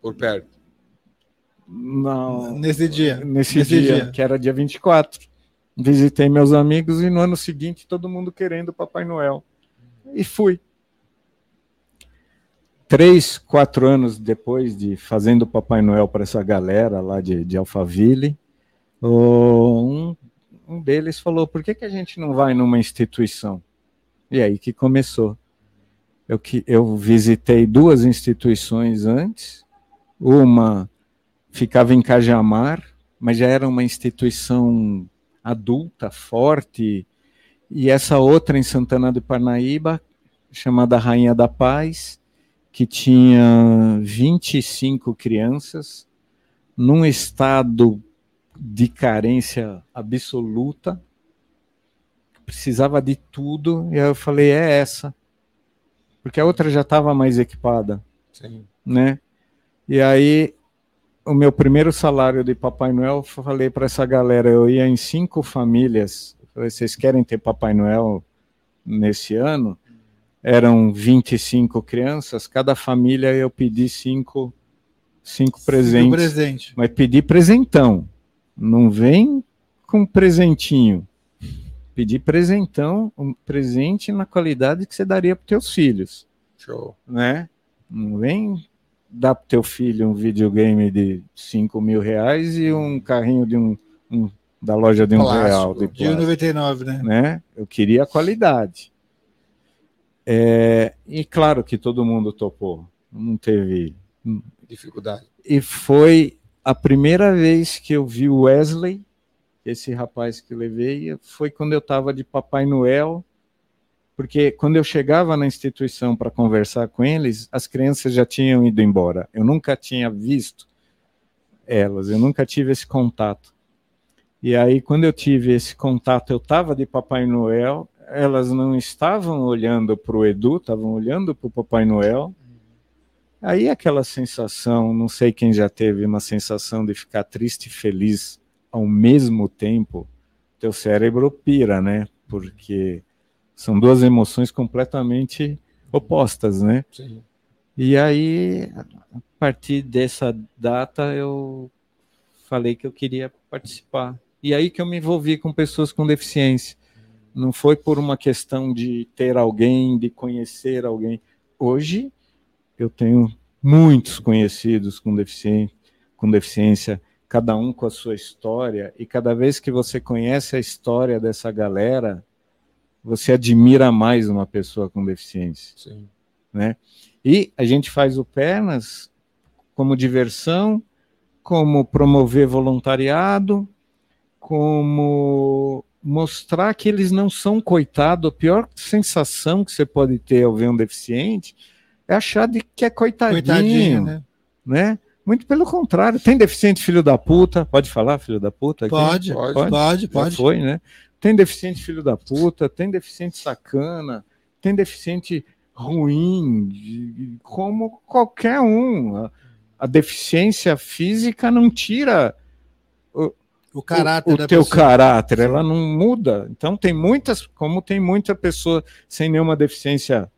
S1: por perto?
S3: Não.
S2: Nesse dia.
S3: Nesse, nesse dia, dia, que era dia 24. Visitei meus amigos e no ano seguinte todo mundo querendo Papai Noel. E fui. Três, quatro anos depois de fazendo Papai Noel para essa galera lá de, de Alphaville, um, um deles falou: por que, que a gente não vai numa instituição? E aí que começou. Eu, que, eu visitei duas instituições antes, uma ficava em Cajamar, mas já era uma instituição adulta, forte, e essa outra em Santana do Parnaíba, chamada Rainha da Paz, que tinha 25 crianças, num estado de carência absoluta, precisava de tudo, e aí eu falei, é essa. Porque a outra já estava mais equipada. Sim. Né? E aí, o meu primeiro salário de Papai Noel, falei para essa galera, eu ia em cinco famílias. Falei, vocês querem ter Papai Noel nesse ano? Eram 25 crianças, cada família eu pedi cinco, cinco presentes. Cinco
S2: presente.
S3: Mas pedi presentão. Não vem com presentinho. Pedi presentão, um presente na qualidade que você daria para teus filhos.
S1: Show.
S3: Né? Não vem dá para teu filho um videogame de 5 mil reais e um carrinho de um, um da loja de um plástico, real.
S2: De, de 99, né?
S3: né? Eu queria qualidade. É, e claro que todo mundo topou, não teve
S1: dificuldade.
S3: E foi a primeira vez que eu vi o Wesley, esse rapaz que levei, foi quando eu estava de Papai Noel porque quando eu chegava na instituição para conversar com eles, as crianças já tinham ido embora. Eu nunca tinha visto elas, eu nunca tive esse contato. E aí, quando eu tive esse contato, eu estava de Papai Noel, elas não estavam olhando para o Edu, estavam olhando para o Papai Noel. Aí aquela sensação, não sei quem já teve uma sensação de ficar triste e feliz ao mesmo tempo, teu cérebro pira, né? Porque são duas emoções completamente opostas, né? Sim. E aí, a partir dessa data, eu falei que eu queria participar. E aí que eu me envolvi com pessoas com deficiência. Não foi por uma questão de ter alguém, de conhecer alguém. Hoje, eu tenho muitos conhecidos com deficiência, com deficiência, cada um com a sua história, e cada vez que você conhece a história dessa galera, você admira mais uma pessoa com deficiência. Sim. Né? E a gente faz o Pernas como diversão, como promover voluntariado, como mostrar que eles não são coitado. A pior sensação que você pode ter ao ver um deficiente é achar de que é coitadinho, coitadinho né? né? Muito pelo contrário. Tem deficiente filho da puta? Pode falar, filho da puta?
S2: Pode, pode, pode, pode. pode.
S3: foi, né? Tem deficiente filho da puta, tem deficiente sacana, tem deficiente ruim, como qualquer um. A, a deficiência física não tira
S2: o, o caráter
S3: o, o teu pessoa. caráter, ela não muda. Então tem muitas, como tem muita pessoa sem nenhuma deficiência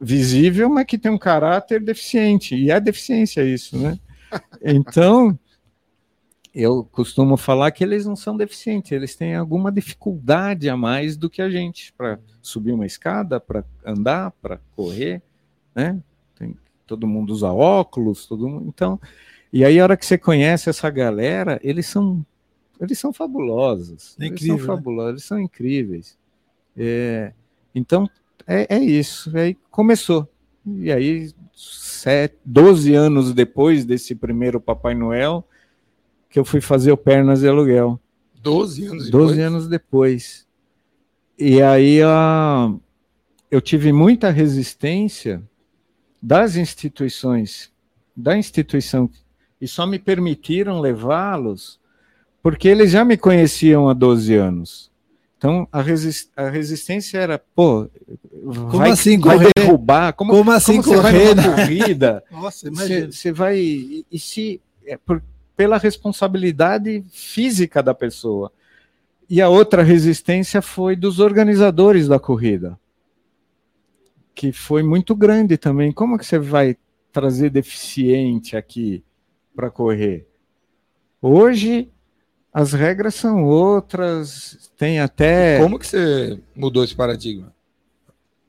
S3: visível, mas que tem um caráter deficiente, e é deficiência isso, né? <laughs> Então, eu costumo falar que eles não são deficientes, eles têm alguma dificuldade a mais do que a gente para subir uma escada, para andar, para correr, né? Tem, todo mundo usa óculos, todo mundo. Então, e aí a hora que você conhece essa galera, eles são eles são fabulosos, é incrível, eles são fabulosos, né? eles são incríveis. É, então é, é isso. Aí começou. E aí, sete, 12 anos depois desse primeiro Papai Noel, que eu fui fazer o Pernas de Aluguel.
S1: 12 anos
S3: depois? 12 anos depois. E aí a, eu tive muita resistência das instituições, da instituição, e só me permitiram levá-los porque eles já me conheciam há 12 anos. Então a, resist, a resistência era, pô,
S2: como vai, assim vai correr?
S3: derrubar? Como,
S2: como assim
S3: como
S2: correr?
S3: Você vai corrida? <laughs>
S2: Nossa, imagina.
S3: Você, vai e se é por, pela responsabilidade física da pessoa. E a outra resistência foi dos organizadores da corrida, que foi muito grande também. Como que você vai trazer deficiente aqui para correr? Hoje as regras são outras, tem até.
S1: Como que você mudou esse paradigma?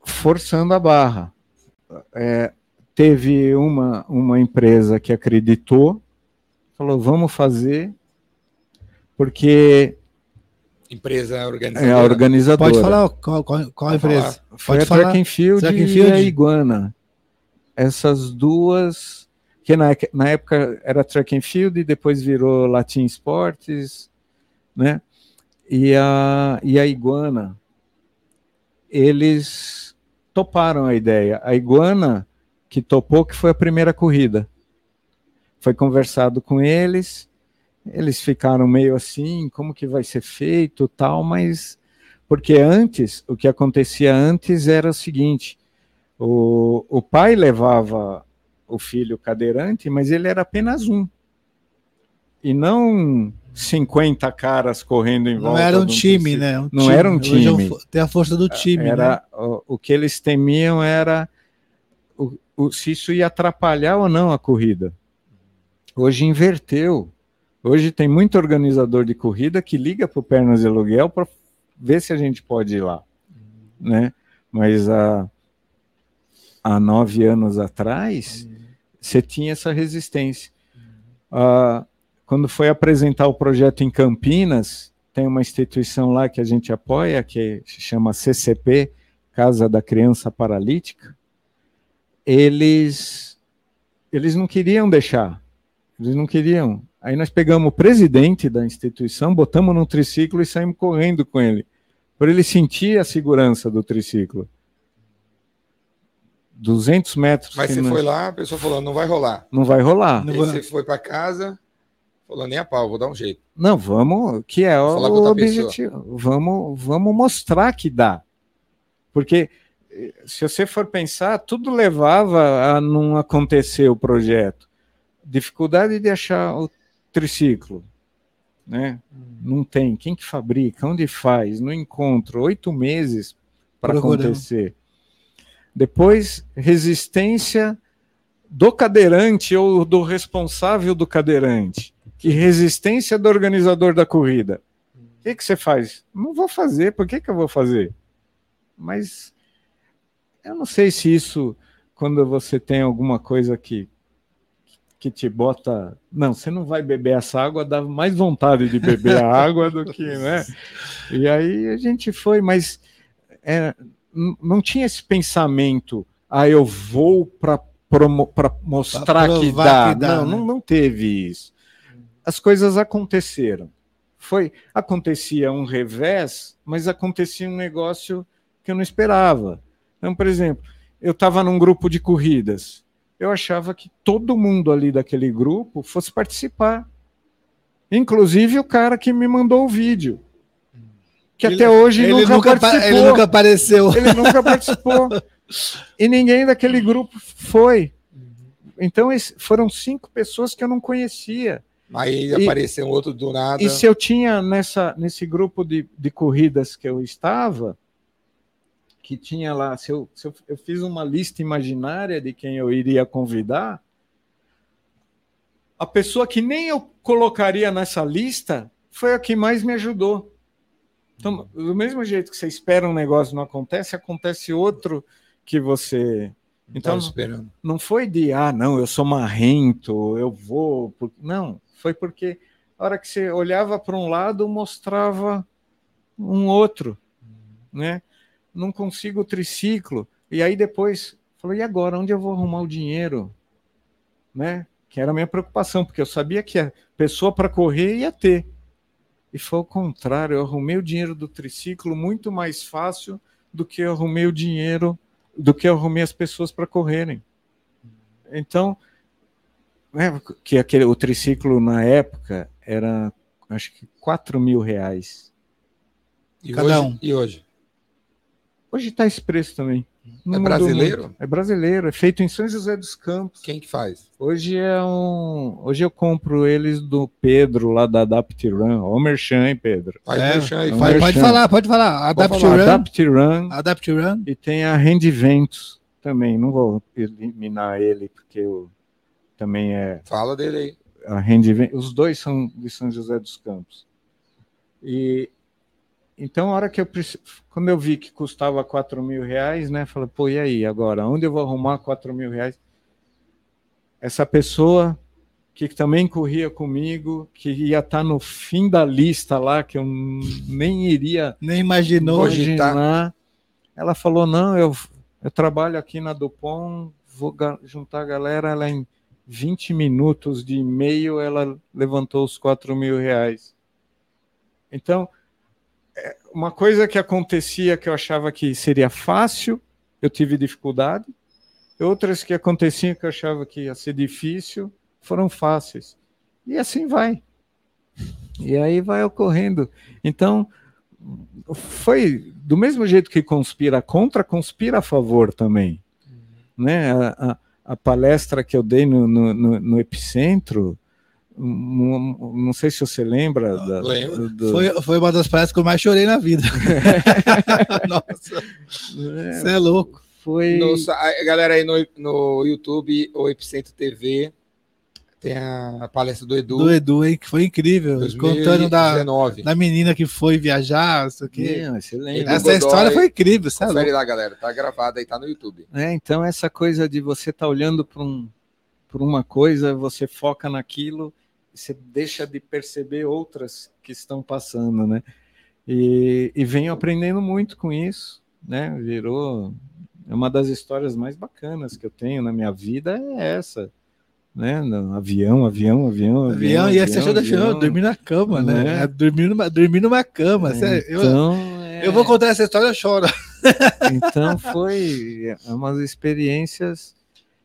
S3: Forçando a barra. É, teve uma, uma empresa que acreditou, falou: vamos fazer, porque.
S1: Empresa organizadora.
S3: É a organizadora.
S2: Pode falar qual, qual, qual a empresa?
S3: Falar. Foi Pode a falar. Track and Field, Track and Field e a Iguana. Essas duas que na, na época era track and field e depois virou Latin Sports, né? E a, e a Iguana, eles toparam a ideia. A Iguana que topou que foi a primeira corrida. Foi conversado com eles, eles ficaram meio assim, como que vai ser feito, tal, mas porque antes, o que acontecia antes era o seguinte, o, o pai levava o filho cadeirante, mas ele era apenas um. E não 50 caras correndo em
S2: não
S3: volta.
S2: Não era um time, né?
S3: Um não time. era um time.
S2: Tem a força do time.
S3: Era,
S2: né?
S3: o, o, que eles temiam era o, o, se isso ia atrapalhar ou não a corrida. Hoje inverteu. Hoje tem muito organizador de corrida que liga para o Pernas de Aluguel para ver se a gente pode ir lá. Né? Mas a, há nove anos atrás, você tinha essa resistência. Uh, quando foi apresentar o projeto em Campinas, tem uma instituição lá que a gente apoia, que se chama CCP, Casa da Criança Paralítica. Eles, eles não queriam deixar, eles não queriam. Aí nós pegamos o presidente da instituição, botamos num triciclo e saímos correndo com ele, para ele sentir a segurança do triciclo. 200 metros.
S1: Mas você foi lá, a pessoa falou, não vai rolar.
S3: Não vai rolar.
S1: Aí você foi para casa, falou, nem a pau, vou dar um jeito.
S3: Não, vamos, que é o objetivo. Vamos, vamos mostrar que dá. Porque eh, se você for pensar, tudo levava a não acontecer o projeto. Dificuldade de achar o triciclo, né? Não tem. Quem que fabrica? Onde faz? No encontro. Oito meses para acontecer. Depois, resistência do cadeirante ou do responsável do cadeirante. Que resistência do organizador da corrida. O que, que você faz? Não vou fazer, por que, que eu vou fazer? Mas eu não sei se isso, quando você tem alguma coisa que, que te bota. Não, você não vai beber essa água, dá mais vontade de beber a água do que, né? E aí a gente foi, mas é, não tinha esse pensamento, ah, eu vou para mostrar que dá. que dá. Não, né? não, não teve isso. As coisas aconteceram. Foi acontecia um revés, mas acontecia um negócio que eu não esperava. Então, por exemplo, eu estava num grupo de corridas. Eu achava que todo mundo ali daquele grupo fosse participar. Inclusive o cara que me mandou o vídeo. Que ele, até hoje ele nunca, nunca participou.
S2: Ele nunca apareceu.
S3: Ele nunca <laughs> participou. e ninguém daquele grupo foi. Então foram cinco pessoas que eu não conhecia.
S1: Aí e, apareceu outro do nada.
S3: E se eu tinha nessa, nesse grupo de, de corridas que eu estava, que tinha lá, se eu, se eu, eu fiz uma lista imaginária de quem eu iria convidar, a pessoa que nem eu colocaria nessa lista foi a que mais me ajudou. Então, do mesmo jeito que você espera um negócio não acontece, acontece outro que você. Então, esperando. não foi de, ah, não, eu sou marrento, eu vou. Não, foi porque a hora que você olhava para um lado, mostrava um outro, né? Não consigo o triciclo. E aí depois, falou, e agora, onde eu vou arrumar o dinheiro? Né? Que era a minha preocupação, porque eu sabia que a pessoa para correr ia ter. E foi o contrário, eu arrumei o dinheiro do triciclo muito mais fácil do que eu arrumei o dinheiro, do que eu arrumei as pessoas para correrem. Então, né, que aquele, o triciclo na época era acho que 4 mil reais.
S1: E Cada hoje, um. E hoje?
S3: Hoje está esse preço também.
S1: Não é brasileiro? Muito.
S3: É brasileiro, é feito em São José dos Campos.
S1: Quem que faz?
S3: Hoje é um. Hoje eu compro eles do Pedro, lá da Adapt Run. Ó, o Merchan, hein, Pedro?
S2: Faz é, Merchan aí. Faz, pode falar, pode falar.
S3: Adapt Run. Adapt Run.
S2: Adapt Run.
S3: E tem a Rendiventos também. Não vou eliminar ele, porque eu, também é.
S1: Fala dele aí.
S3: A Rendiventos. Os dois são de São José dos Campos. E então, a hora que eu quando eu vi que custava 4 mil reais, né? Falei, pô, e aí, agora? Onde eu vou arrumar 4 mil reais? Essa pessoa que também corria comigo, que ia estar tá no fim da lista lá, que eu nem iria <laughs>
S2: nem imaginou
S3: imaginar. Ela falou: não, eu, eu trabalho aqui na Dupont, vou juntar a galera, ela em 20 minutos de e-mail, ela levantou os 4 mil reais. Então, uma coisa que acontecia que eu achava que seria fácil, eu tive dificuldade. Outras que aconteciam que eu achava que ia ser difícil, foram fáceis. E assim vai. E aí vai ocorrendo. Então, foi do mesmo jeito que conspira contra, conspira a favor também. Né? A, a, a palestra que eu dei no, no, no Epicentro, não sei se você lembra. Da,
S2: do... foi, foi uma das palestras que eu mais chorei na vida. <laughs> Nossa, você é, é louco.
S1: Foi... No, galera aí no, no YouTube, o Epicentro TV, tem a, palestra do Edu.
S2: Do Edu, hein, que foi incrível. 2019. Contando da, da menina que foi viajar, isso aqui. Essa Godoy, história foi incrível,
S1: sabe? Confere lá, galera. Tá gravada aí, tá no YouTube.
S3: É, então essa coisa de você estar tá olhando para um, uma coisa, você foca naquilo você deixa de perceber outras que estão passando, né? E, e venho aprendendo muito com isso, né? Virou é uma das histórias mais bacanas que eu tenho na minha vida é essa, né? No avião, avião, avião, avião.
S2: avião e essa avião, avião, dormir na cama, né? né? É, dormir numa, dormir numa cama. É, então, eu, é... eu vou contar essa história, eu choro. <laughs>
S3: Então foi umas experiências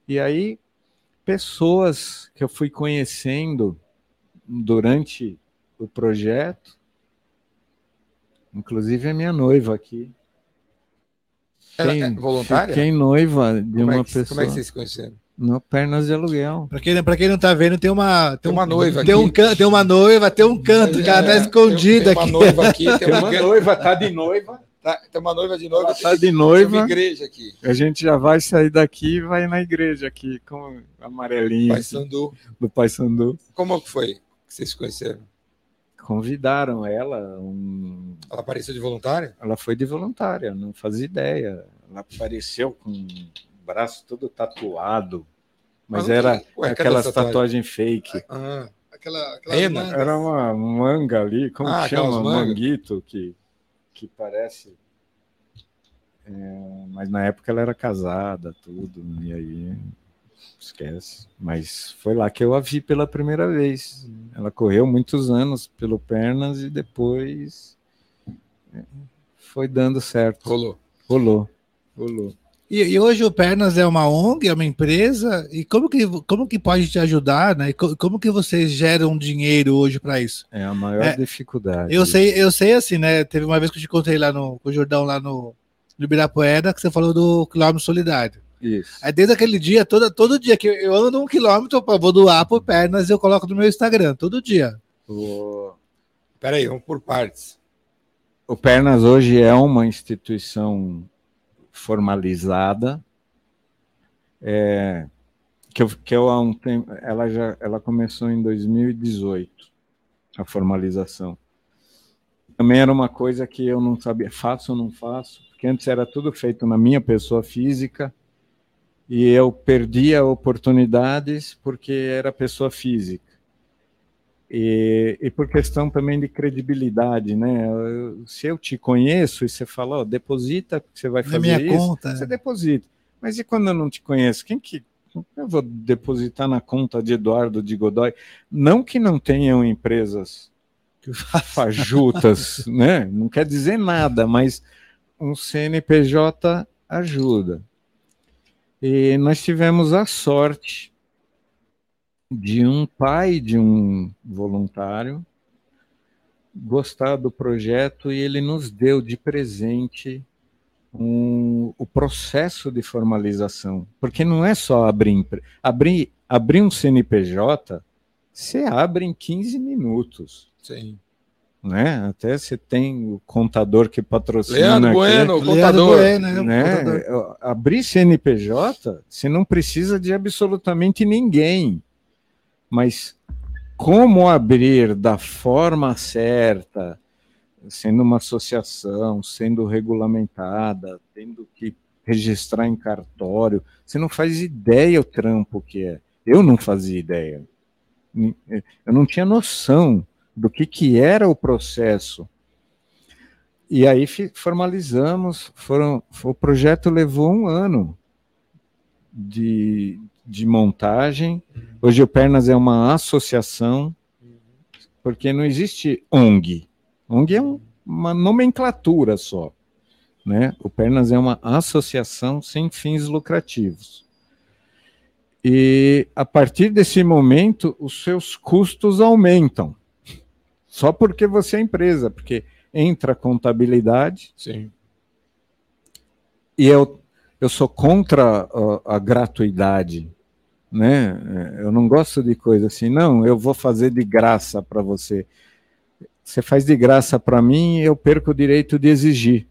S3: e aí pessoas que eu fui conhecendo durante o projeto, inclusive a minha noiva aqui.
S1: Ela é voluntária?
S3: Fiquei noiva de
S1: como
S3: uma
S1: é que,
S3: pessoa.
S1: Como é que vocês se conheceram?
S3: No Pernas de Aluguel.
S2: Para quem, pra quem não tá vendo, tem uma,
S1: tem, tem uma noiva
S2: tem aqui. Um, tem uma noiva, tem um canto, é, ela tá escondida
S1: tem, tem uma noiva aqui. <laughs>
S3: Tem, uma, uma noiva, tá de noiva.
S1: Tá, tem uma noiva de noiva.
S3: Tá de noiva.
S1: igreja aqui.
S3: A gente já vai sair daqui e vai na igreja aqui, com amarelinho.
S1: Pai Sandu.
S3: Do Pai Sandu.
S1: Como que foi? Vocês se conheceram?
S3: Convidaram ela. Um...
S1: Ela apareceu de voluntária?
S3: Ela foi de voluntária, não fazia ideia. Ela apareceu com o braço todo tatuado, mas, era Ué, aquelas tatuagem? tatuagem fake.
S1: Ah,
S2: aquela, aquela
S3: Era uma manga ali, como ah, chama? Manguito, que, que parece. É, mas na época ela era casada, tudo, e aí esquece. Mas foi lá que eu a vi pela primeira vez. Ela correu muitos anos pelo Pernas e depois é, foi dando certo.
S1: Rolou.
S3: Rolou. Rolou.
S2: E, e, hoje o Pernas é uma ONG, é uma empresa, e como que, como que pode te ajudar, né? Como que vocês geram dinheiro hoje para isso?
S3: É a maior é, dificuldade.
S2: Eu sei, eu sei assim, né? Teve uma vez que eu te contei lá no com o Jordão, lá no, no Ibirapuera, que você falou do quilômetro solidário.
S3: Isso.
S2: Aí desde aquele dia, todo, todo dia que eu ando um quilômetro, eu vou doar por Pernas, eu coloco no meu Instagram, todo dia.
S1: O... Peraí, vamos por partes.
S3: O Pernas hoje é uma instituição formalizada, é, que eu, que eu há um tempo, ela já ela começou em 2018, a formalização. Também era uma coisa que eu não sabia, faço ou não faço, porque antes era tudo feito na minha pessoa física, e eu perdia oportunidades porque era pessoa física. E, e, por questão também de credibilidade, né? Se eu te conheço e você fala, oh, deposita, você vai fazer
S2: minha
S3: isso,
S2: conta.
S3: você deposita. Mas e quando eu não te conheço? Quem que eu vou depositar na conta de Eduardo de Godoy? Não que não tenham empresas fajutas, né? Não quer dizer nada, mas um CNPJ ajuda. E nós tivemos a sorte de um pai de um voluntário gostar do projeto e ele nos deu de presente um, o processo de formalização. Porque não é só abrir, abrir, abrir um CNPJ, você abre em 15 minutos.
S1: Sim.
S3: Né? Até você tem o contador que patrocina.
S1: Leandro Bueno, o contador. Bueno,
S3: né? Contador. Abrir CNPJ, você não precisa de absolutamente ninguém. Mas como abrir da forma certa, sendo uma associação, sendo regulamentada, tendo que registrar em cartório, você não faz ideia o trampo que é. Eu não fazia ideia. Eu não tinha noção do que, que era o processo. E aí formalizamos, foram, o projeto levou um ano de, de montagem. Hoje o Pernas é uma associação, porque não existe ONG. ONG é um, uma nomenclatura só. Né? O Pernas é uma associação sem fins lucrativos. E a partir desse momento, os seus custos aumentam. Só porque você é empresa, porque entra contabilidade.
S1: Sim.
S3: E eu, eu sou contra a, a gratuidade né? É, eu não gosto de coisa assim, não, eu vou fazer de graça para você. Você faz de graça para mim, eu perco o direito de exigir.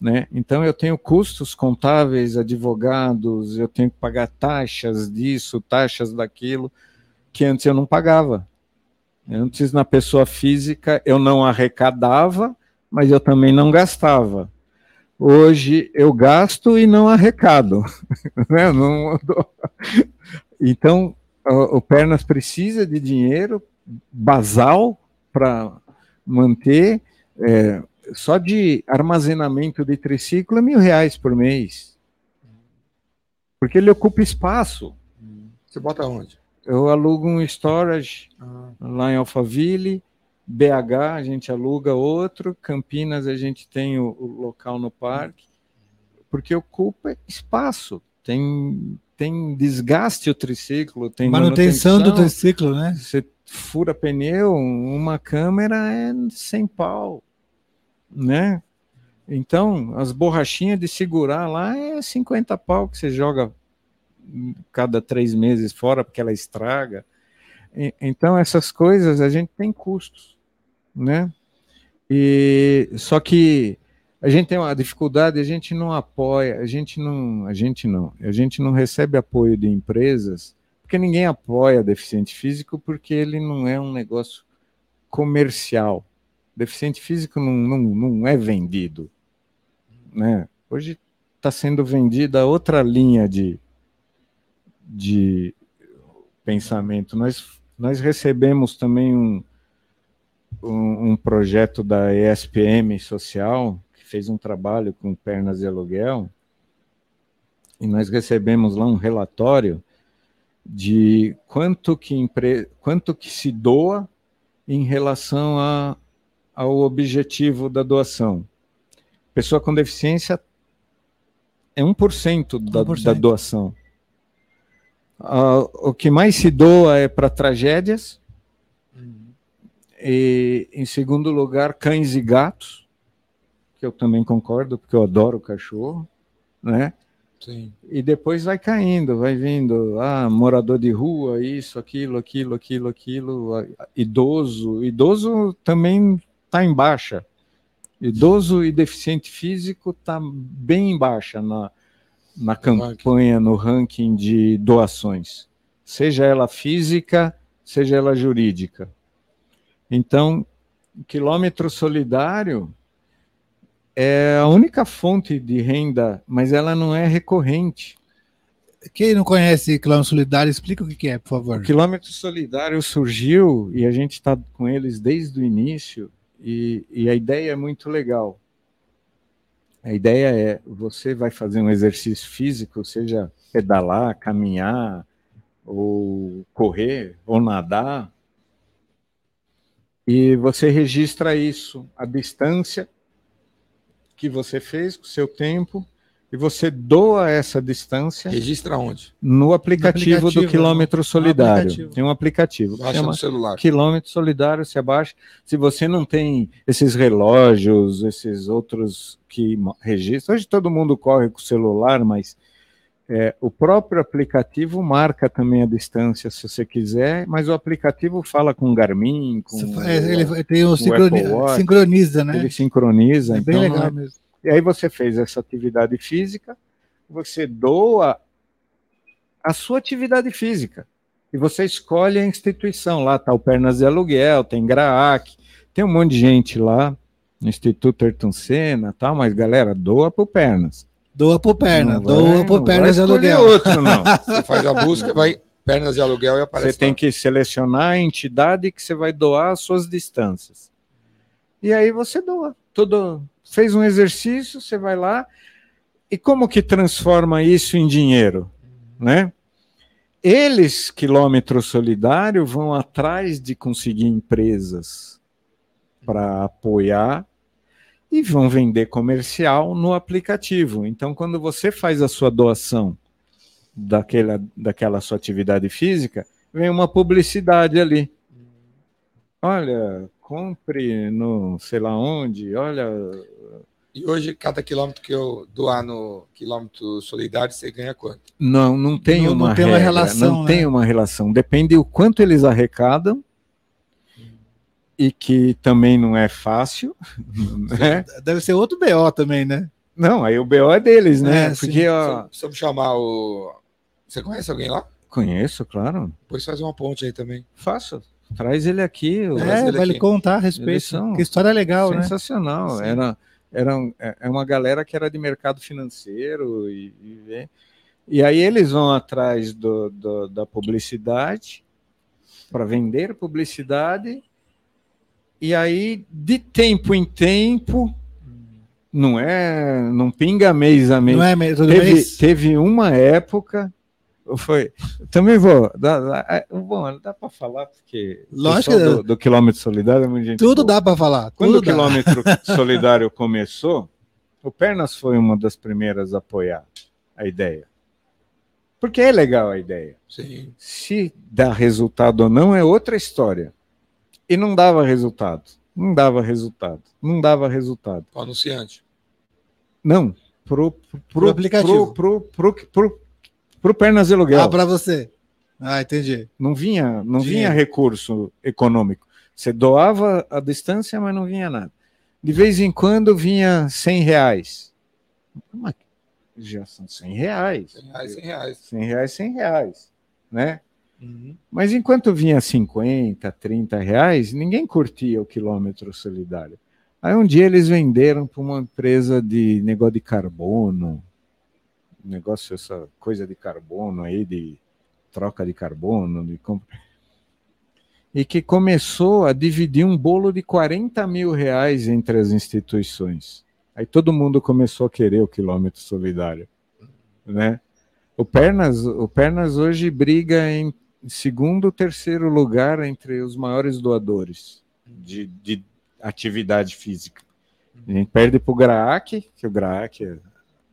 S3: Né? Então eu tenho custos contábeis, advogados, eu tenho que pagar taxas disso, taxas daquilo, que antes eu não pagava. Antes na pessoa física eu não arrecadava, mas eu também não gastava. Hoje eu gasto e não arrecado. <laughs> Né? não, então, o Pernas precisa de dinheiro basal para manter. É, só de armazenamento de triciclo é mil reais por mês. Porque ele ocupa espaço.
S1: Você bota onde?
S3: Eu alugo um storage ah. lá em Alphaville BH a gente aluga outro, Campinas a gente tem o, o local no parque, porque ocupa espaço, tem, tem desgaste o triciclo, tem
S2: manutenção, manutenção do triciclo, né?
S3: Você fura pneu, uma câmera é sem pau, né? Então, as borrachinhas de segurar lá é 50 pau que você joga cada três meses fora porque ela estraga. Então, essas coisas a gente tem custos né? E só que a gente tem uma dificuldade, a gente não apoia, a gente não, a gente não, a gente não recebe apoio de empresas, porque ninguém apoia deficiente físico porque ele não é um negócio comercial. Deficiente físico não, não, não é vendido, né? Hoje está sendo vendida outra linha de, de pensamento. Nós, nós recebemos também um, um, um projeto da ESPM Social, que fez um trabalho com pernas de aluguel, e nós recebemos lá um relatório de quanto que, empre... quanto que se doa em relação a, ao objetivo da doação. Pessoa com deficiência é 1%, da, 1%. da doação. Uh, o que mais se doa é para tragédias. Uhum. E, em segundo lugar, cães e gatos, que eu também concordo, porque eu adoro cachorro, né? Sim. E depois vai caindo, vai vindo, ah, morador de rua, isso, aquilo, aquilo, aquilo, aquilo, idoso. Idoso também está em baixa. Idoso e deficiente físico está bem em baixa na, na campanha, no ranking de doações, seja ela física, seja ela jurídica. Então, quilômetro solidário é a única fonte de renda, mas ela não é recorrente.
S2: Quem não conhece quilômetro solidário, explica o que é, por favor. O
S3: quilômetro solidário surgiu e a gente está com eles desde o início e, e a ideia é muito legal. A ideia é você vai fazer um exercício físico, seja pedalar, caminhar, ou correr, ou nadar, e você registra isso, a distância que você fez o seu tempo e você doa essa distância.
S1: Registra onde?
S3: No aplicativo, no aplicativo do quilômetro solidário. Aplicativo. Tem um aplicativo.
S1: Baixa no celular.
S3: Quilômetro solidário, você abaixa. Se você não tem esses relógios, esses outros que registram. Hoje todo mundo corre com o celular, mas é, o próprio aplicativo marca também a distância, se você quiser, mas o aplicativo fala com o Garmin, com
S2: é, ele tem o, o sincroni Watch, sincroniza, né?
S3: Ele sincroniza.
S2: É bem então, legal é... mesmo.
S3: E aí você fez essa atividade física, você doa a sua atividade física. E você escolhe a instituição. Lá está o Pernas de Aluguel, tem GRAAC, tem um monte de gente lá, no Instituto Ayrton Senna, tal, mas galera, doa para o Pernas.
S2: Doa pro perna, não doa vai, pro pernas de aluguel.
S1: Outro, não. <laughs> Você faz a busca, vai pernas de aluguel e aparece.
S3: Você tem que selecionar a entidade que você vai doar as suas distâncias. E aí você doa. Tudo fez um exercício, você vai lá e como que transforma isso em dinheiro, né? Eles, quilômetro solidário, vão atrás de conseguir empresas para apoiar e vão vender comercial no aplicativo. Então, quando você faz a sua doação daquela, daquela sua atividade física, vem uma publicidade ali. Olha, compre no sei lá onde, olha.
S1: E hoje, cada quilômetro que eu doar no quilômetro solidário, você ganha quanto?
S3: Não, não tem não, uma, não tem regra, uma relação. Não né? tem uma relação. Depende o quanto eles arrecadam e que também não é fácil. <laughs>
S2: Né? Deve ser outro BO também, né?
S3: Não, aí o BO é deles, né? É,
S1: Porque, ó... Precisamos chamar o. Você conhece alguém lá?
S3: Conheço, claro.
S1: Depois faz uma ponte aí também.
S3: Faço. Traz ele aqui.
S2: É,
S3: ele
S2: vai lhe contar a respeito. São... Que história legal,
S3: Sensacional. né? Sensacional. Era, era é, é uma galera que era de mercado financeiro e, e, e aí eles vão atrás do, do da publicidade para vender publicidade e aí, de tempo em tempo, não é, não pinga mês a mês. Não é mês, teve, mês? teve uma época, foi, também vou, dá, dá, é, bom, dá para falar porque
S2: Lógico
S3: do, do, quilômetro solidário, é
S2: muito gente tudo boa. dá para falar.
S3: Quando o quilômetro <laughs> solidário começou, o Pernas foi uma das primeiras a apoiar a ideia. Porque é legal a ideia.
S1: Sim.
S3: Se dá resultado ou não é outra história. E não dava resultado. Não dava resultado. Não dava resultado.
S1: O anunciante.
S3: Não. Pro, pro, pro aplicativo. Pro, pro, pro, pro, pro Pernas de Aluguel.
S2: Ah, para você. Ah, entendi.
S3: Não vinha, não vinha recurso econômico. Você doava a distância, mas não vinha nada. De vez em quando vinha 100 reais. Mas já são 100 reais.
S1: 100 reais, 100 reais.
S3: 100 reais, 100 reais. Né? Uhum. Mas enquanto vinha 50, 30 reais, ninguém curtia o quilômetro solidário. Aí um dia eles venderam para uma empresa de negócio de carbono, negócio, essa coisa de carbono aí, de troca de carbono, de compra. E que começou a dividir um bolo de 40 mil reais entre as instituições. Aí todo mundo começou a querer o quilômetro solidário, né? O Pernas, o Pernas hoje briga em segundo, terceiro lugar entre os maiores doadores de, de atividade física. A gente perde para o Graac, que o Graac é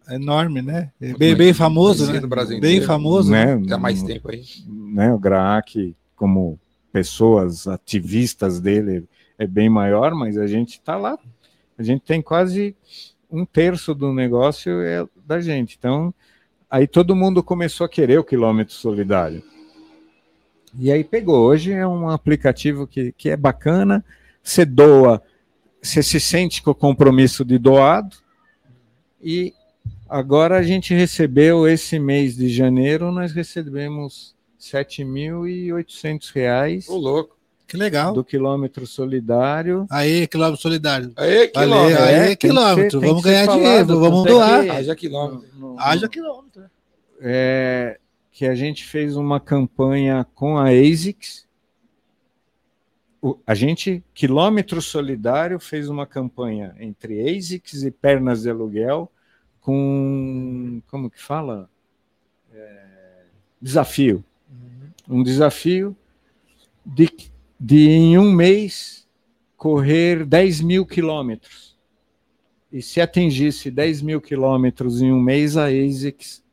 S2: enorme, né? Bem, bem famoso, né? bem famoso,
S1: né? Há mais tempo aí.
S3: Né? O Graac, como pessoas ativistas dele, é bem maior, mas a gente está lá. A gente tem quase um terço do negócio é da gente. Então, aí todo mundo começou a querer o quilômetro solidário. E aí pegou. Hoje é um aplicativo que, que é bacana, você doa, você se sente com o compromisso de doado, e agora a gente recebeu esse mês de janeiro, nós recebemos 7.800 reais.
S1: Ô, louco.
S2: Que legal.
S3: Do quilômetro solidário.
S2: Aí, quilômetro solidário.
S1: Aí, quilômetro.
S2: Aí, é, quilômetro. Ser, vamos ganhar dinheiro, vamos doar.
S1: Que, haja quilômetro.
S2: Haja quilômetro.
S3: É, que a gente fez uma campanha com a ASICS. O, a gente, Quilômetro Solidário, fez uma campanha entre ASICS e Pernas de Aluguel com. Como que fala? É, desafio. Uhum. Um desafio de, de, em um mês, correr 10 mil quilômetros. E se atingisse 10 mil quilômetros em um mês, a ASICS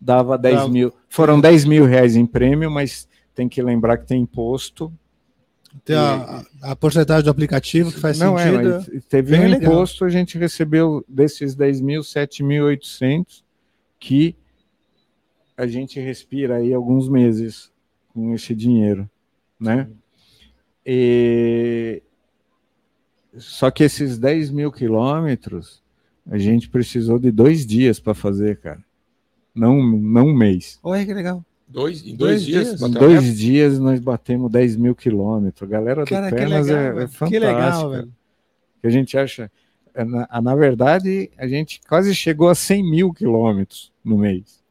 S3: dava 10 Não. mil. Foram 10 mil reais em prêmio, mas tem que lembrar que tem imposto.
S2: Tem a, a, porcentagem do aplicativo que faz Não sentido.
S3: É, teve Bem um legal. imposto, a gente recebeu desses 10 mil, 7.800, que a gente respira aí alguns meses com esse dinheiro, né? E... Só que esses 10 mil quilômetros, a gente precisou de dois dias para fazer, cara não, não um mês.
S2: Olha que legal.
S1: Dois, em dois, dois dias?
S3: dias? Em dois dias nós batemos 10 mil quilômetros. A galera Cara, do Pernas legal, é, é fantástica. Que legal, velho. Que a gente acha. É, na, na, verdade, a gente quase chegou a 100 mil quilômetros no mês.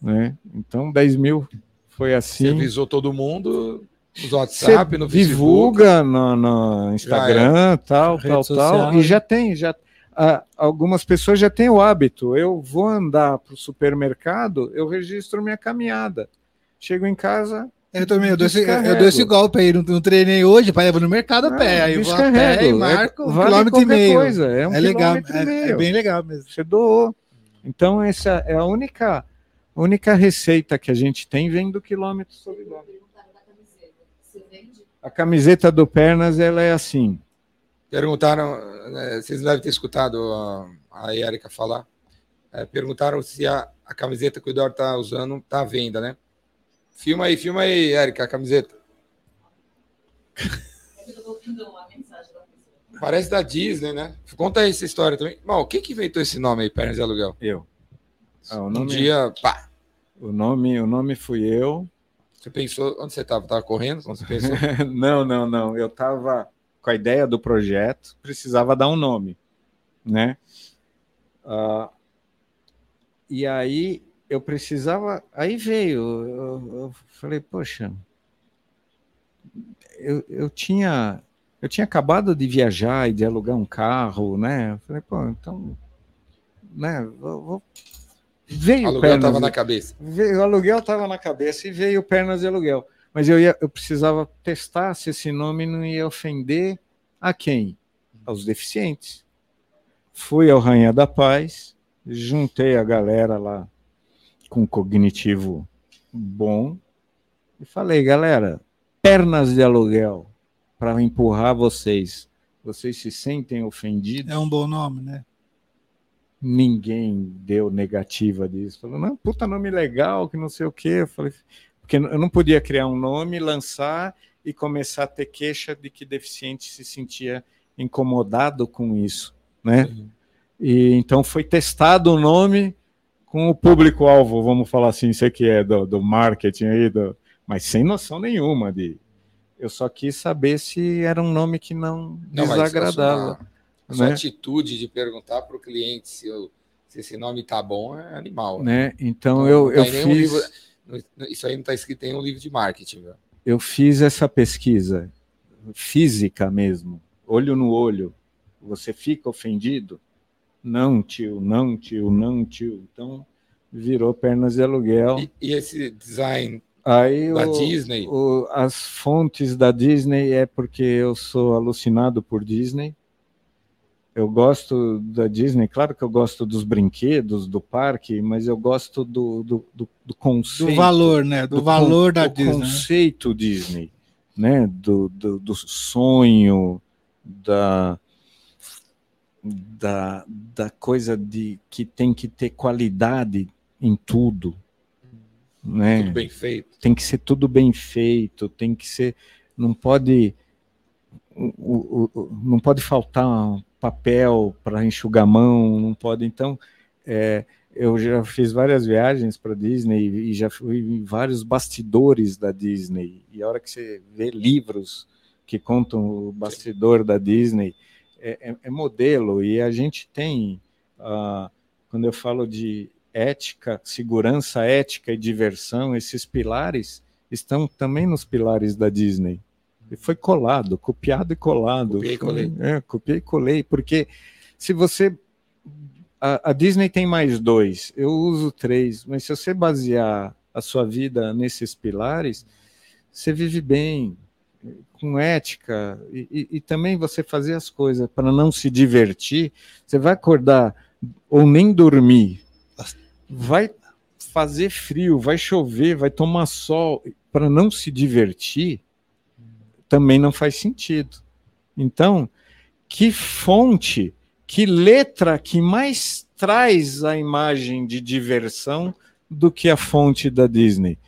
S3: Né? Então, 10 mil foi assim. Você
S1: avisou todo mundo no WhatsApp, no
S3: Facebook. Divulga no, no Instagram, tal, tal, tal. E já tem, já ah, algumas pessoas já têm o hábito. Eu vou andar para o supermercado, eu registro minha caminhada. Chego em casa.
S2: Eu também, eu dou, esse, eu dou esse golpe aí, não, não treinei hoje, para levar no mercado a pé, aí vou a pé e marco é,
S3: vale quilômetro e meio. Coisa, é, um
S2: é legal, é, é, bem legal mesmo.
S3: Você doou. Então essa é a única, única receita que a gente tem vem do quilômetro solidário. A camiseta do Pernas, ela é assim.
S1: Perguntaram, né, vocês devem ter escutado a, a Erika falar. É, perguntaram se a, a, camiseta que o Eduardo está usando está à venda, né? Filma aí, filma aí, Erika, a camiseta. Parece da Disney, né? Conta aí essa história também. Bom, quem que inventou esse nome aí, Pernas de Aluguel?
S3: Eu.
S1: Ah, nome, um dia, pá.
S3: O nome, o nome fui eu.
S1: Você pensou, onde você estava? Estava correndo quando você pensou? <laughs>
S3: não, não, não. Eu estava com a ideia do projeto, precisava dar um nome, né? Uh, e aí eu precisava, aí veio, eu, eu falei, poxa, eu, eu tinha eu tinha acabado de viajar e de alugar um carro, né? Eu falei, pô, então, né? Vou, vou...
S1: Veio o aluguel estava na cabeça.
S3: Veio, o aluguel estava na cabeça e veio pernas de aluguel. Mas eu, ia, eu precisava testar se esse nome não ia ofender a quem? Aos deficientes. Fui ao Rainha da Paz, juntei a galera lá com cognitivo bom e falei, galera, pernas de aluguel para empurrar vocês. Vocês se sentem ofendidos?
S2: É um bom nome, né?
S3: Ninguém deu negativa disso. Falou, não, puta nome legal, que não sei o quê. Eu falei, porque eu não podia criar um nome, lançar e começar a ter queixa de que deficiente se sentia incomodado com isso, né? E então foi testado o nome com o público-alvo, vamos falar assim, isso aqui é do, do marketing aí, do, mas sem noção nenhuma de. Eu só quis saber se era um nome que não, não desagradava.
S1: A sua, né? atitude de perguntar para o cliente se, eu, se, esse nome tá bom é animal.
S3: Né? né? Então, então eu, eu fiz. Livro,
S1: isso aí não está escrito em um livro de marketing. Viu?
S3: Eu fiz essa pesquisa física mesmo, olho no olho. Você fica ofendido? Não, tio, não, tio, não, tio. Então, virou Pernas de Aluguel.
S1: E, e esse design
S3: Aí
S1: da
S3: o,
S1: Disney?
S3: o- as fontes da Disney é porque eu sou alucinado por Disney. Eu gosto da Disney, claro que eu gosto dos brinquedos, do parque, mas eu gosto do, do, do, do conceito.
S2: Do valor, né? Do, valor
S3: con-
S2: da
S3: do
S2: Disney. né?
S3: conceito Disney, né? Do, do, do sonho, da, da, da coisa de que tem que ter qualidade em tudo, né?
S1: Tudo bem feito.
S3: Tem que ser tudo bem feito, tem que ser, não pode, o- o- o- não pode faltar papel para enxugar a mão, não pode. Então, é, eu já fiz várias viagens para Disney e já fui em vários bastidores da Disney. E a hora que você vê livros que contam o bastidor da Disney, é, é- é modelo. E a gente tem, ah, quando eu falo de ética, segurança, ética e diversão, esses pilares estão também nos pilares da Disney. E foi colado, copiado e colado.
S1: Copiei e colei.
S3: É, copiei e colei, porque se você a, a Disney tem mais dois, eu uso três, mas se você basear a sua vida nesses pilares, você vive bem, com ética, e, e- e também você fazer as coisas para não se divertir, você vai acordar ou nem dormir, vai fazer frio, vai chover, vai tomar sol, para não se divertir, também não faz sentido. Então, que fonte, que letra que mais traz a imagem de diversão do que a fonte da Disney?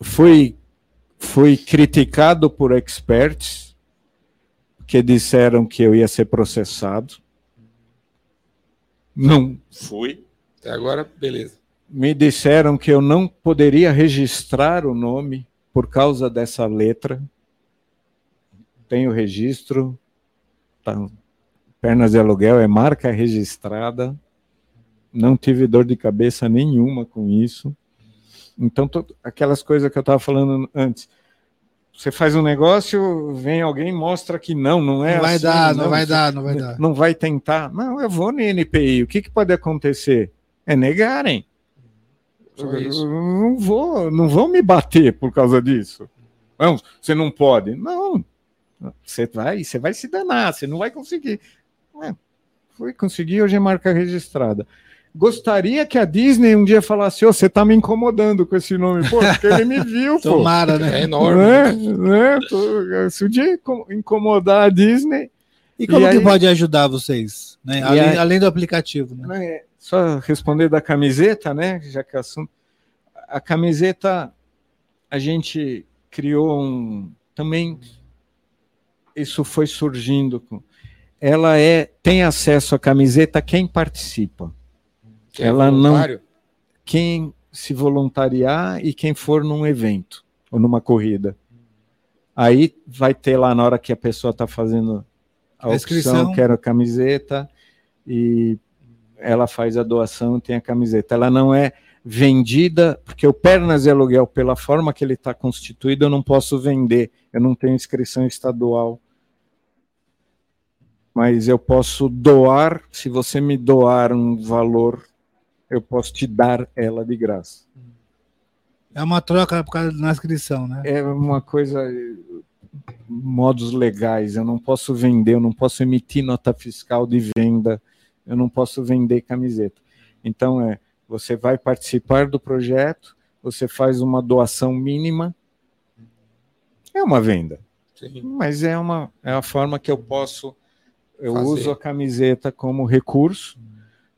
S3: Foi, foi criticado por experts que disseram que eu ia ser processado. Não fui.
S1: Até agora, beleza.
S3: Me disseram que eu não poderia registrar o nome por causa dessa letra. Tenho registro, tá, Pernas de Aluguel é marca registrada. Não tive dor de cabeça nenhuma com isso. Então, to- aquelas coisas que eu estava falando antes. Você faz um negócio, vem alguém e mostra que não, não é
S2: Não vai
S3: assim,
S2: dar, não vai
S3: você-
S2: dar, não vai dar.
S3: não vai tentar. Não, eu vou no NPI. O que, que pode acontecer? É negarem. Eu Não vou, não vão me bater por causa disso. Não, você não pode. Não, você vai, você vai se danar, você não vai conseguir. É, foi conseguir, hoje é marca registrada. Gostaria que a Disney um dia falasse: "Ô, você está me incomodando com esse nome, pô, porque ele me viu, <laughs> pô.
S2: Tomara, né?
S1: É enorme.
S3: Né? Né? Tô- Se o dia inco- incomodar a Disney,
S2: E como
S3: E
S2: que
S3: aí-
S2: pode ajudar vocês? Né? Além,
S3: aí-
S2: além do aplicativo, né?
S3: né, só responder da camiseta, né? Já que é assunto. A camiseta, a gente criou um. Também isso foi surgindo. Ela é tem acesso à camiseta quem participa,
S1: Que é
S3: ela não-
S1: voluntário?
S3: quem se voluntariar e quem for num evento ou numa corrida. Aí vai ter lá na hora que a pessoa está fazendo a opção, quero a camiseta, e ela faz a doação tem a camiseta. Ela não é vendida, porque o Pernas de Aluguel, pela forma que ele está constituído, eu não posso vender, eu não tenho inscrição estadual. Mas eu posso doar, se você me doar um valor, eu posso te dar ela de graça.
S2: É uma troca por causa da inscrição, né?
S3: É uma coisa, modos legais, eu não posso vender, eu não posso emitir nota fiscal de venda, eu não posso vender camiseta. Então, é, você vai participar do projeto, você faz uma doação mínima, é uma venda,
S1: Sim.
S3: mas é uma é a forma que eu posso, eu
S1: Fazer.
S3: uso a camiseta como recurso,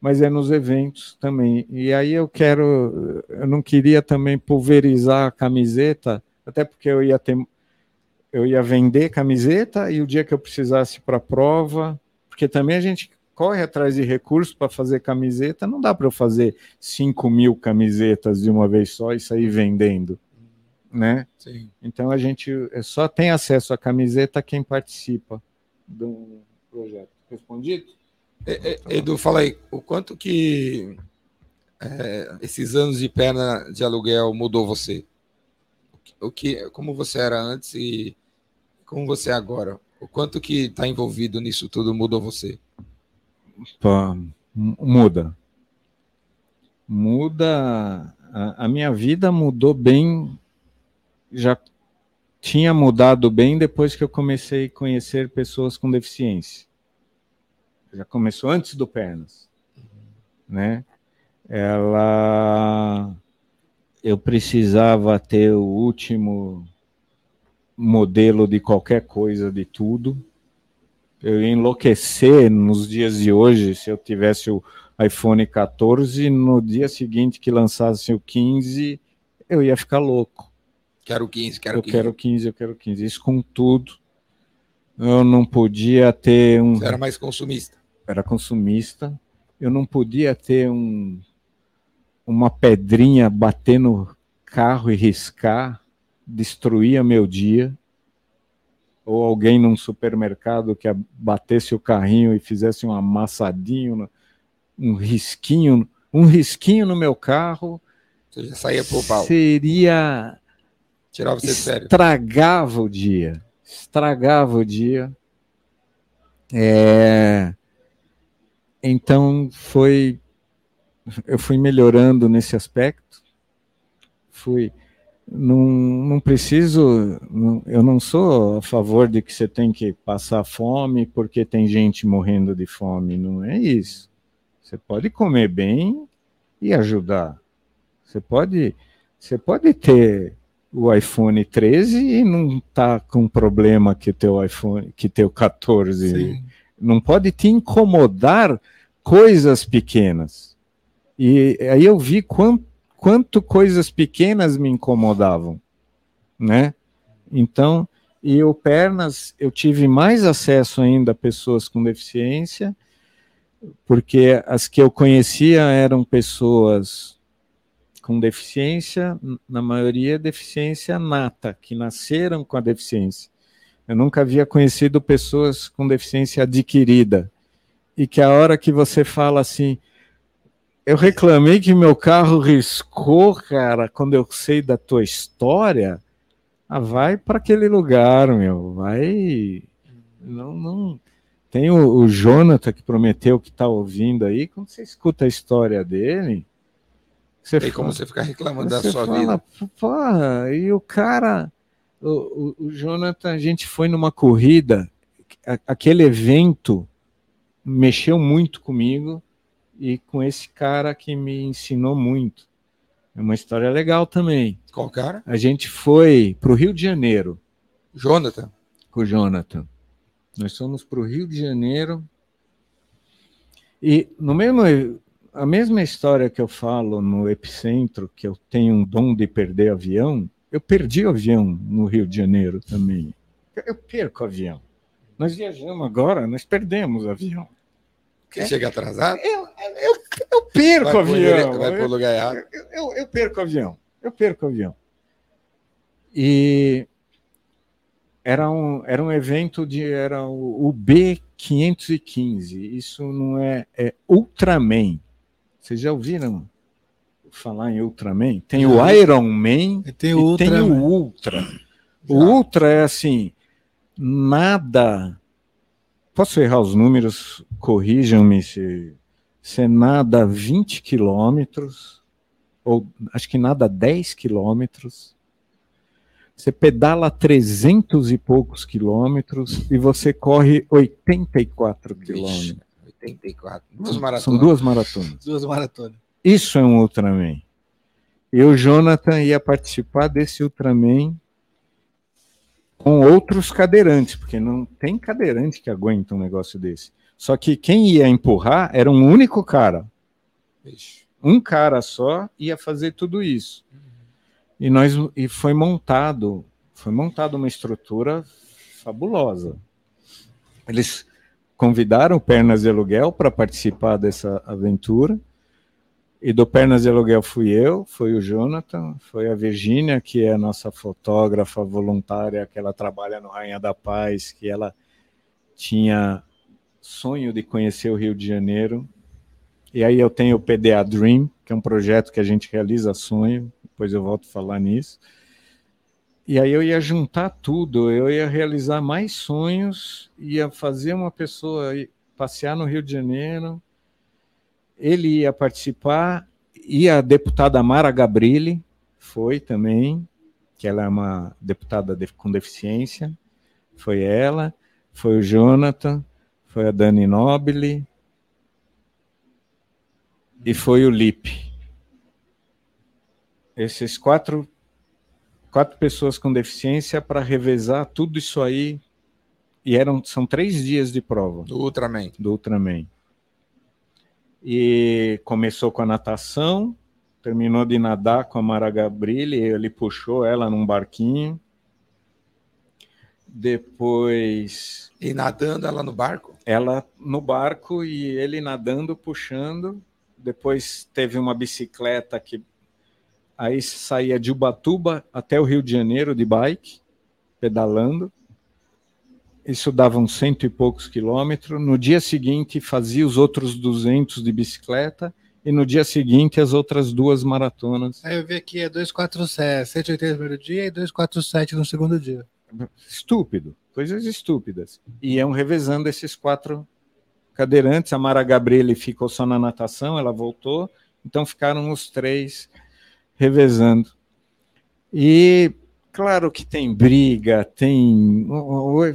S3: mas é nos eventos também. E aí eu quero, eu não queria também pulverizar a camiseta, até porque eu ia ter, eu ia vender camiseta e o dia que eu precisasse para a prova, porque também a gente corre atrás de recursos para fazer camiseta, não dá para eu fazer 5 mil camisetas de uma vez só e sair vendendo, né?
S1: Sim.
S3: Então a gente é, só tem acesso à camiseta quem participa do projeto. Respondido?
S1: É, é, Edu, fala aí, o quanto que é, esses anos de perna de aluguel mudou você? O que, como você era antes e como você é agora? O quanto que está envolvido nisso tudo mudou você?
S3: Pá, muda. muda. A, a minha vida mudou bem, já tinha mudado bem depois que eu comecei a conhecer pessoas com deficiência. Já começou antes do Pernas, né? Ela, eu precisava ter o último modelo de qualquer coisa, de tudo. Eu ia enlouquecer nos dias de hoje se eu tivesse o iPhone 14, no dia seguinte que lançasse o 15, eu ia ficar louco.
S1: Quero 15, quero
S3: eu
S1: 15.
S3: Eu quero 15, eu quero 15. Isso com tudo. Eu não podia ter um.
S1: Você era mais consumista.
S3: Era consumista. Eu não podia ter um uma pedrinha bater no carro e riscar destruía meu dia, ou alguém num supermercado que batesse o carrinho e fizesse um amassadinho, um risquinho, um risquinho no meu carro,
S1: você já saía pro pau.
S3: Seria
S1: tirava você sério.
S3: Estragava o dia. Estragava o dia. É... Então foi eu fui melhorando nesse aspecto. Fui não, não preciso, não, eu não sou a favor de que você tem que passar fome porque tem gente morrendo de fome, não é isso. Você pode comer bem e ajudar. Você pode, você pode ter o iPhone 13 e não tá com problema que teu iPhone, que teu 14. Sim. Não pode te incomodar coisas pequenas. E aí eu vi quanto quanto coisas pequenas me incomodavam, né? Então, e o Pernas, eu tive mais acesso ainda a pessoas com deficiência, porque as que eu conhecia eram pessoas com deficiência, na maioria deficiência nata, que nasceram com a deficiência. Eu nunca havia conhecido pessoas com deficiência adquirida. E que a hora que você fala assim, eu reclamei que meu carro riscou, cara, quando eu sei da tua história. Ah, vai para aquele lugar, meu. Vai. Não, não. Tem o, o Jonathan que prometeu que está ouvindo aí. Quando você escuta a história dele,
S1: você Tem fala, como você ficar reclamando da sua fala, vida.
S3: Porra, e o cara, o, o, o Jonathan, a gente foi numa corrida, aquele evento mexeu muito comigo e com esse cara que me ensinou muito. É uma história legal também.
S1: Qual cara?
S3: A gente foi para o Rio de Janeiro.
S1: Jonathan.
S3: Com o Jonathan. Nós fomos para o Rio de Janeiro. E no mesmo, a mesma história que eu falo no Epicentro, que eu tenho um dom de perder avião, eu perdi o avião no Rio de Janeiro também. Eu perco o avião. Nós viajamos agora, nós perdemos o avião.
S1: Você é. chega atrasado?
S3: Eu, eu, eu perco
S1: vai
S3: avião.
S1: Pro, vai o lugar errado.
S3: Eu, eu, eu perco avião. Eu perco avião. E era um, era um evento de era o, o B515. Isso não é, é Ultraman. Vocês já ouviram falar em Ultraman? Tem o Iron Man e tem o, e tem o Ultra. O Ultra é assim, nada Posso errar os números? Corrijam-me se, se é nada 20 quilômetros, ou acho que nada 10 quilômetros. Você pedala 300 e poucos quilômetros e você corre 84 quilômetros.
S1: 84. Duas maratonas.
S3: São duas maratonas.
S1: Duas maratonas.
S3: Isso é um Ultraman. Eu, Jonathan, ia participar desse Ultraman com outros cadeirantes, porque não tem cadeirante que aguenta um negócio desse. Só que quem ia empurrar era um único cara. Um cara só ia fazer tudo isso. E nós e foi montado, foi montada uma estrutura fabulosa. Eles convidaram Pernas de Aluguel para participar dessa aventura. E do Pernas de Aluguel fui eu, foi o Jonathan, foi a Virgínia, que é a nossa fotógrafa voluntária, que ela trabalha no Rainha da Paz, que ela tinha sonho de conhecer o Rio de Janeiro. E aí eu tenho o PDA Dream, que é um projeto que a gente realiza sonho, depois eu volto a falar nisso. E aí eu ia juntar tudo, eu ia realizar mais sonhos, ia fazer uma pessoa passear no Rio de Janeiro, ele ia participar e a deputada Mara Gabrilli foi também, que ela é uma deputada de, com deficiência, foi ela, foi o Jonathan, foi a Dani Nobile e foi o Lipe. Esses quatro, quatro pessoas com deficiência para revezar tudo isso aí. E eram, são três dias de prova.
S1: Do Ultraman.
S3: Do Ultraman. E começou com a natação, terminou de nadar com a Mara Gabrilli, ele puxou ela num barquinho. Depois.
S1: E nadando ela no barco?
S3: Ela no barco e ele nadando, puxando. Depois teve uma bicicleta que aí saía de Ubatuba até o Rio de Janeiro de bike, pedalando. Isso dava uns cento e poucos quilômetros. No dia seguinte, fazia os outros 200 de bicicleta. E no dia seguinte, as outras duas maratonas.
S2: Aí eu vi aqui, é 247, 180 no primeiro dia e 247 no segundo dia.
S3: Estúpido, coisas estúpidas. E iam revezando esses quatro cadeirantes. A Mara Gabriele ficou só na natação, ela voltou. Então ficaram os três revezando. E claro que tem briga, tem.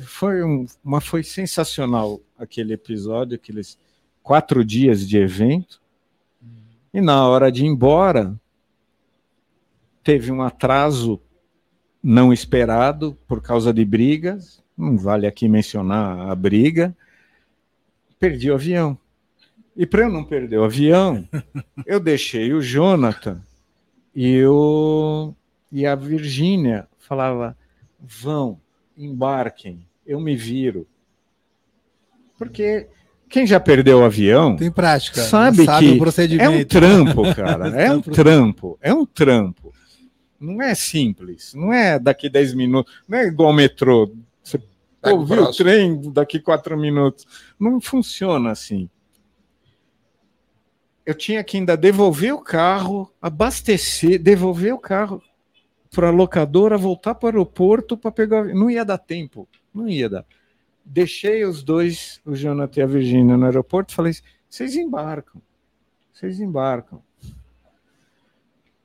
S3: Foi, um, uma, foi sensacional aquele episódio, aqueles quatro dias de evento. E na hora de ir embora, teve um atraso não esperado por causa de brigas. Não vale aqui mencionar a briga. Perdi o avião. E para eu não perder o avião, <laughs> eu deixei o Jonathan e, o, e a Virgínia falava: vão, embarquem, eu me viro. Porque quem já perdeu o avião
S2: tem prática,
S3: sabe, sabe que é um trampo, cara. <laughs> é um trampo, é um trampo. Não é simples, não é daqui 10 minutos, não é igual o metrô. Você ouviu o trem daqui quatro minutos. Não funciona assim eu tinha que ainda devolver o carro, abastecer, devolver o carro para a locadora, voltar para o aeroporto para pegar. Não ia dar tempo, não ia dar. Deixei os dois, o Jonathan e a Virgínia, no aeroporto, falei: vocês embarcam, vocês embarcam.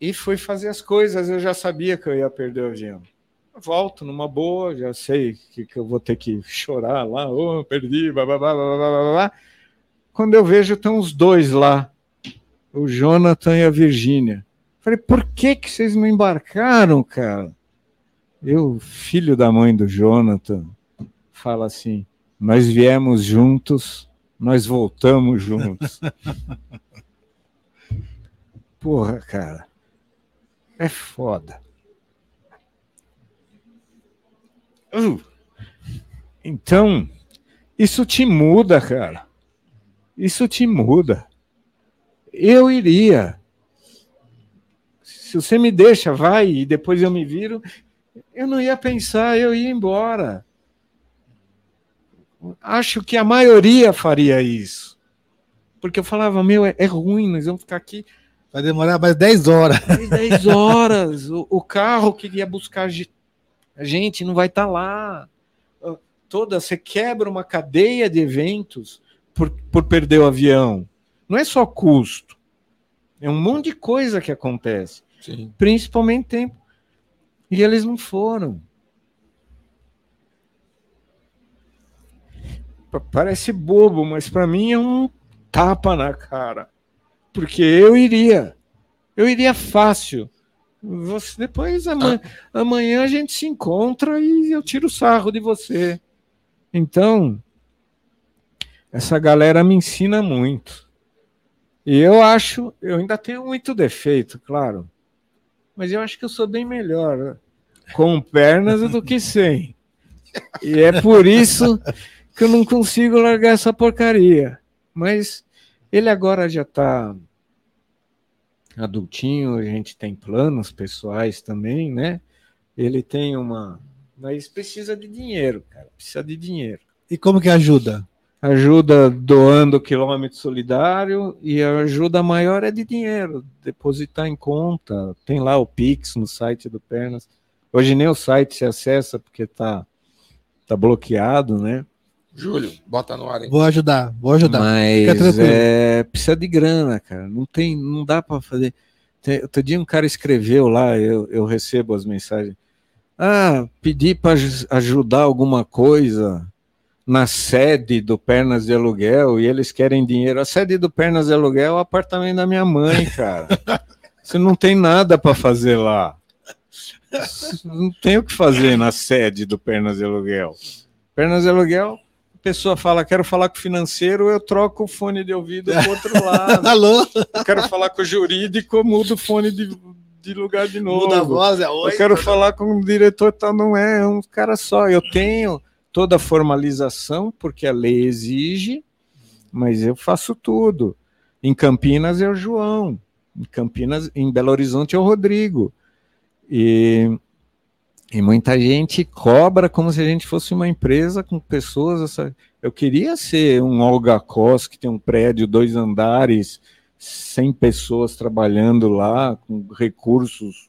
S3: E fui fazer as coisas, eu já sabia que eu ia perder o avião. volto numa boa, já sei que, que eu vou ter que chorar lá, oh, perdi, blá, blá, blá, blá, blá, blá. Quando eu vejo, estão os dois lá o Jonathan e a Virgínia. Falei, por que, que vocês não embarcaram, cara? Eu, filho da mãe do Jonathan, fala assim: nós viemos juntos, nós voltamos juntos. <laughs> Porra, cara, é foda. Uh, então, isso te muda, cara. Isso te muda eu iria. Se você me deixa, vai, e depois eu me viro, eu não ia pensar, eu ia embora. Acho que a maioria faria isso. Porque eu falava, meu, é, é ruim, nós vamos ficar aqui.
S2: Vai demorar mais 10 horas.
S3: 10 horas. o, o, carro que ia buscar a gente não vai estar tá lá. Toda, você quebra uma cadeia de eventos por, por perder o avião. Não é só custo. É um monte de coisa que acontece. Sim. Principalmente tempo. E eles não foram. Parece bobo, mas para mim é um tapa na cara. Porque eu iria. Eu iria fácil. Você, depois amanhã, amanhã a gente se encontra e eu tiro o sarro de você. Então, essa galera me ensina muito. E eu acho, eu ainda tenho muito defeito, claro. Mas eu acho que eu sou bem melhor né? com pernas do que sem. E é por isso que eu não consigo largar essa porcaria. Mas ele agora já está adultinho, a gente tem planos pessoais também, né? Ele tem uma. Mas precisa de dinheiro, cara. Precisa de dinheiro.
S2: E como que ajuda?
S3: Ajuda doando quilômetro solidário e a ajuda maior é de dinheiro, depositar em conta. Tem lá o Pix no site do Pernas. Hoje nem o site se acessa porque está tá bloqueado, né?
S1: Júlio, bota no ar. Hein?
S2: Vou ajudar, vou ajudar.
S3: Mas é, precisa de grana, cara. Não tem, não dá para fazer. Tem, outro dia um cara escreveu lá, eu, eu recebo as mensagens. Ah, pedi para ajudar alguma coisa na sede do Pernas de Aluguel e eles querem dinheiro. A sede do Pernas de Aluguel é o apartamento da minha mãe, cara. <laughs> Você não tem nada para fazer lá. Não tem o que fazer na sede do Pernas de Aluguel. Pernas de Aluguel, a pessoa fala, quero falar com o financeiro, eu troco o fone de ouvido para outro <laughs> lado.
S2: Alô?
S3: Eu quero falar com o jurídico, mudo o fone de, de lugar de novo.
S2: Muda a voz, é oi.
S3: Eu quero falar com o diretor, tal, não é, é um cara só. Eu tenho toda a formalização, porque a lei exige, mas eu faço tudo. Em Campinas é o João, em Campinas, em Belo Horizonte é o Rodrigo. E, e muita gente cobra como se a gente fosse uma empresa com pessoas. Eu queria ser um Olga Cos, que tem um prédio, dois andares, 100 pessoas trabalhando lá, com recursos,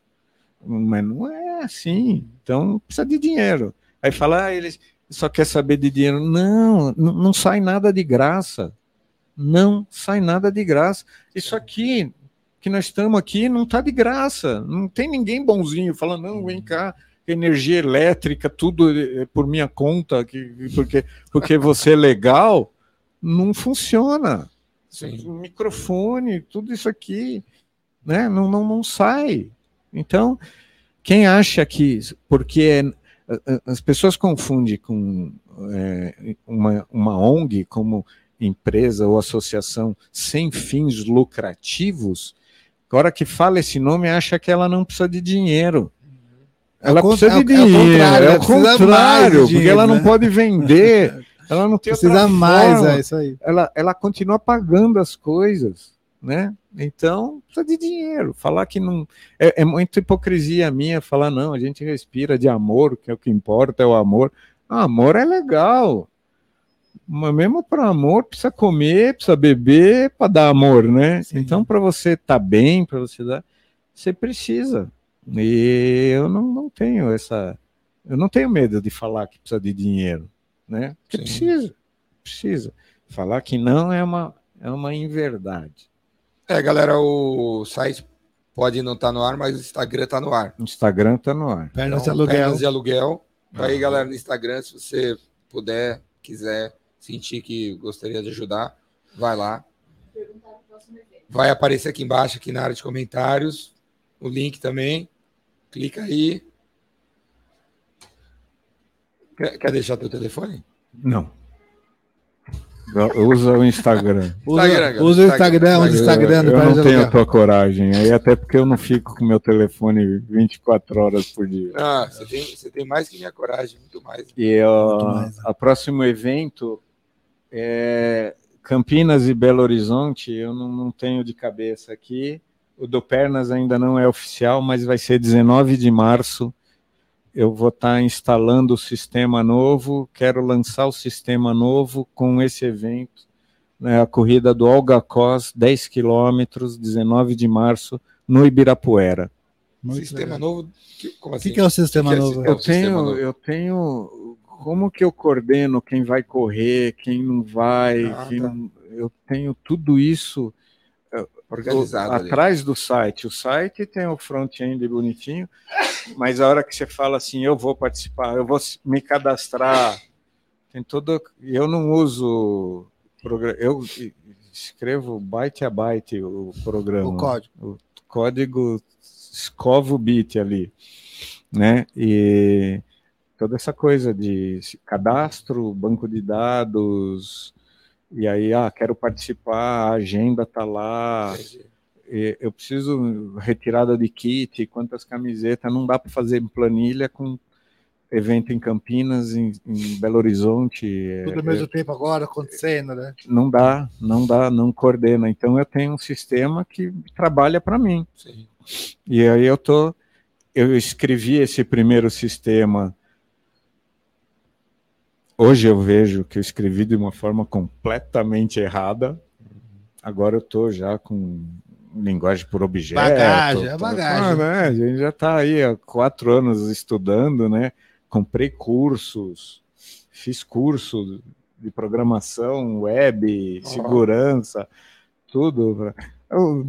S3: mas não é assim. Então precisa de dinheiro. Aí fala, ah, eles só quer saber de dinheiro. Não, não sai nada de graça. Não sai nada de graça. Isso aqui, que nós estamos aqui, não está de graça. Não tem ninguém bonzinho falando, não, vem cá, energia elétrica, tudo é por minha conta, que, porque, porque você é legal. Não funciona. Sim. Microfone, tudo isso aqui, né? Não, não, não sai. Então, quem acha que porque é as pessoas confundem com é, uma, uma ONG como empresa ou associação sem fins lucrativos. A hora que fala esse nome, acha que ela não precisa de dinheiro. É ela precisa de é dinheiro, é o contrário, porque ela não né? pode vender, <laughs> ela não tem
S2: precisa mais, é isso aí.
S3: Ela, ela continua pagando as coisas né? Então, precisa de dinheiro. Falar que não. É, é muita hipocrisia minha falar, não, a gente respira de amor, que é o que importa, é o amor. Ah, amor é legal. Mas mesmo para amor, precisa comer, precisa beber para dar amor, né? Sim. Então, para você estar tá bem, para você dar, você precisa. E eu não, não tenho essa. Eu não tenho medo de falar que precisa de dinheiro, né? Porque precisa, precisa. Falar que não é uma, é uma inverdade.
S1: É, galera, o site pode não estar tá no ar, mas o Instagram está no ar.
S3: O Instagram está no ar.
S2: Pernas então, de aluguel. Pernas
S1: de aluguel. Tá aí, galera, no Instagram, se você puder, quiser, sentir que gostaria de ajudar, vai lá. Vai aparecer aqui embaixo, aqui na área de comentários, o link também. Clica aí. Quer, quer deixar teu telefone?
S3: Não. <laughs> Usa o Instagram.
S2: Usa, usa o Instagram, o Instagram.
S3: Eu, eu não tenho a tua coragem. Aí até porque eu não fico com meu telefone 24 horas por dia.
S1: Ah, você tem, você tem mais que minha coragem, muito mais.
S3: E ó, mais, né? a próximo evento é Campinas e Belo Horizonte, eu não, não tenho de cabeça aqui. O do Pernas ainda não é oficial, mas vai ser 19 de março eu vou estar tá instalando o sistema novo, quero lançar o sistema novo com esse evento, né, a corrida do Olga Cos, 10 quilômetros, 19 de março, no Ibirapuera.
S1: Muito sistema legal. novo?
S2: Como assim? O que, que, é o sistema que novo?
S3: É, eu, tenho, novo? eu tenho. Como que eu coordeno quem vai correr, quem não vai, ah, quem tá. não, eu tenho tudo isso organizado. O, atrás do site. O site tem o front-end bonitinho, mas a hora que você fala assim, eu vou participar, eu vou me cadastrar, tem todo. Eu não uso. Eu escrevo byte a byte o programa.
S2: O código.
S3: O código escova o bit ali, né? E toda essa coisa de cadastro, banco de dados, e aí, ah, quero participar, a agenda tá lá, eu preciso retirada de kit, quantas camisetas, não dá para fazer planilha com evento em Campinas, em, em Belo Horizonte.
S2: Tudo ao é, mesmo é, tempo agora acontecendo, né?
S3: Não dá, não dá, não coordena. Então eu tenho um sistema que trabalha para mim. Sim. E aí eu tô, eu escrevi esse primeiro sistema Hoje eu vejo que eu escrevi de uma forma completamente errada. Agora eu estou já com linguagem por objeto.
S2: Bagagem, é bagagem. Ah,
S3: né? A gente já está aí há quatro anos estudando, né? Comprei cursos, fiz curso de programação, web, segurança, tudo. Eu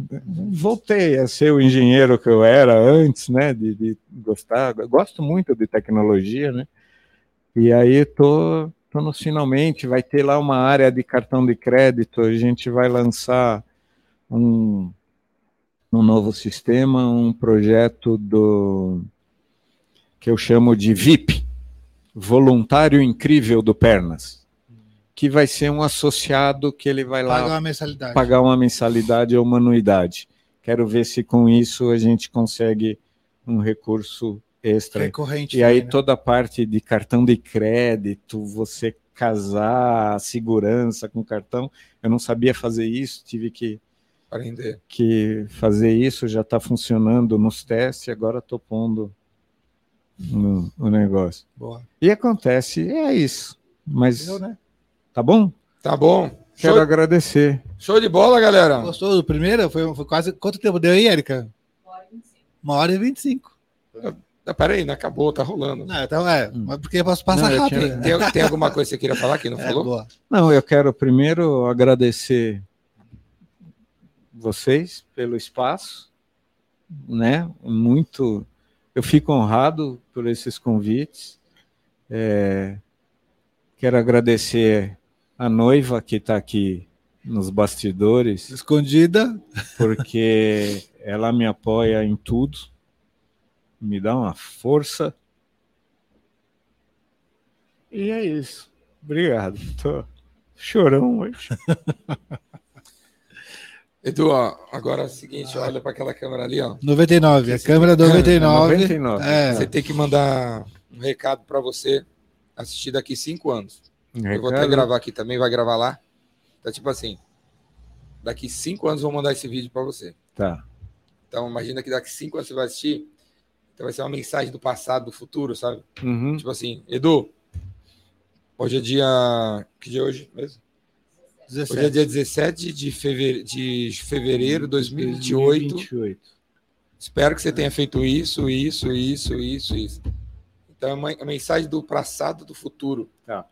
S3: voltei a ser o engenheiro que eu era antes, né? De, de gostar, eu gosto muito de tecnologia, né? E aí tô, tô no finalmente, vai ter lá uma área de cartão de crédito, a gente vai lançar um, um novo sistema, um projeto do que eu chamo de VIP, Voluntário Incrível do Pernas, que vai ser um associado que ele vai lá
S2: Pagar uma mensalidade.
S3: pagar uma mensalidade ou uma anuidade. Quero ver se com isso a gente consegue um recurso extra.
S2: Recorrente.
S3: E aí
S2: né?
S3: toda a parte de cartão de crédito, você casar segurança com cartão, eu não sabia fazer isso, tive que,
S1: Aprender.
S3: que fazer isso, já está funcionando nos testes, agora estou pondo no, no negócio.
S2: Boa.
S3: E acontece, é isso. Mas
S2: Entendeu, né?
S3: tá bom?
S1: Tá bom.
S3: Quero
S1: Show,
S3: agradecer.
S1: show de bola, galera.
S2: Gostou do primeiro? Foi, foi quase. Quanto tempo deu aí, Érica? Uma hora e vinte e cinco.
S1: Ah, Peraí, não acabou, tá rolando.
S2: Não, então é. Mas porque eu posso passar
S3: Não, eu
S2: rápido.
S3: tinha-?
S1: Tem, tem alguma coisa que você queria falar que não
S2: É,
S1: falou?
S2: boa.
S3: Não, eu quero primeiro agradecer vocês pelo espaço, né? Muito, eu fico honrado por esses convites. É, quero agradecer a noiva que está aqui nos bastidores,
S2: Escondida.
S3: porque ela me apoia em tudo, me dá uma força. E é isso. Obrigado. Tô chorão hoje. <laughs>
S1: Edu, ó, agora é o seguinte, olha para aquela câmera ali, ó.
S2: 99. A câmera 99.
S3: 99.
S2: É.
S1: Você tem que mandar um recado para você assistir daqui cinco anos. Eu vou até gravar aqui também, vai gravar lá. Então, tipo assim, daqui cinco anos eu vou mandar esse vídeo para você.
S3: Tá.
S1: Então, imagina que daqui cinco anos você vai assistir. Então, vai ser uma mensagem do passado, do futuro, sabe?
S3: Uhum.
S1: Tipo assim, Edu, hoje é dia. Que dia é hoje mesmo? Hoje é
S2: 17.
S1: dia 17 de fevereiro de, fevereiro de 2028.
S3: 2028.
S1: Espero que você tenha feito isso, isso, isso, isso, isso. Então, é uma é mensagem do passado, do futuro.
S3: Tá.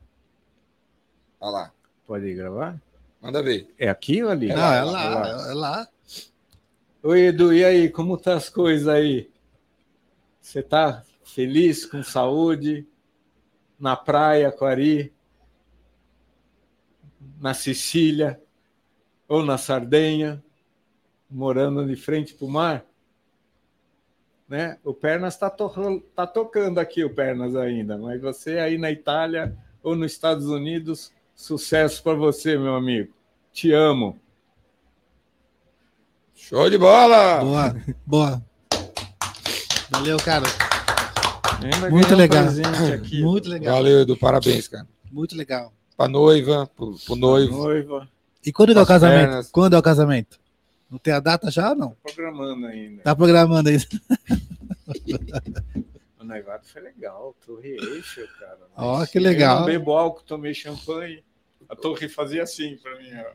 S1: Olha lá.
S3: Pode gravar?
S1: Manda ver.
S3: É aqui ou ali?
S2: Não,
S1: lá,
S2: é
S1: lá,
S2: lá, é lá.
S3: Oi, Edu, e aí? Como tá as coisas aí? Você tá feliz, com saúde? Na praia, Quari? Na Sicília? Ou na Sardenha? Morando de frente para o mar? Né? O Pernas está tá tocando aqui, o Pernas ainda, mas você aí na Itália ou nos Estados Unidos, sucesso para você, meu amigo. Te amo.
S1: Show de bola!
S2: Boa, boa. Valeu, cara.
S3: Ainda
S2: Muito
S3: um
S2: legal. Muito legal.
S1: Valeu, Edu. Parabéns, cara.
S2: Muito legal.
S1: Pra noiva, pro, pro noivo.
S3: Noiva.
S2: E quando é o
S1: As
S2: casamento?
S1: pernas.
S2: Quando é o casamento? Não tem a data já ou não?
S3: Programando ainda.
S2: Tá programando isso. <laughs>
S3: O noivado foi legal. Torre Eiffel, cara.
S2: Ó,
S3: Mas
S2: que
S3: Eu
S2: legal.
S3: não bebo álcool, tomei champanhe. A torre fazia assim pra mim. Ó.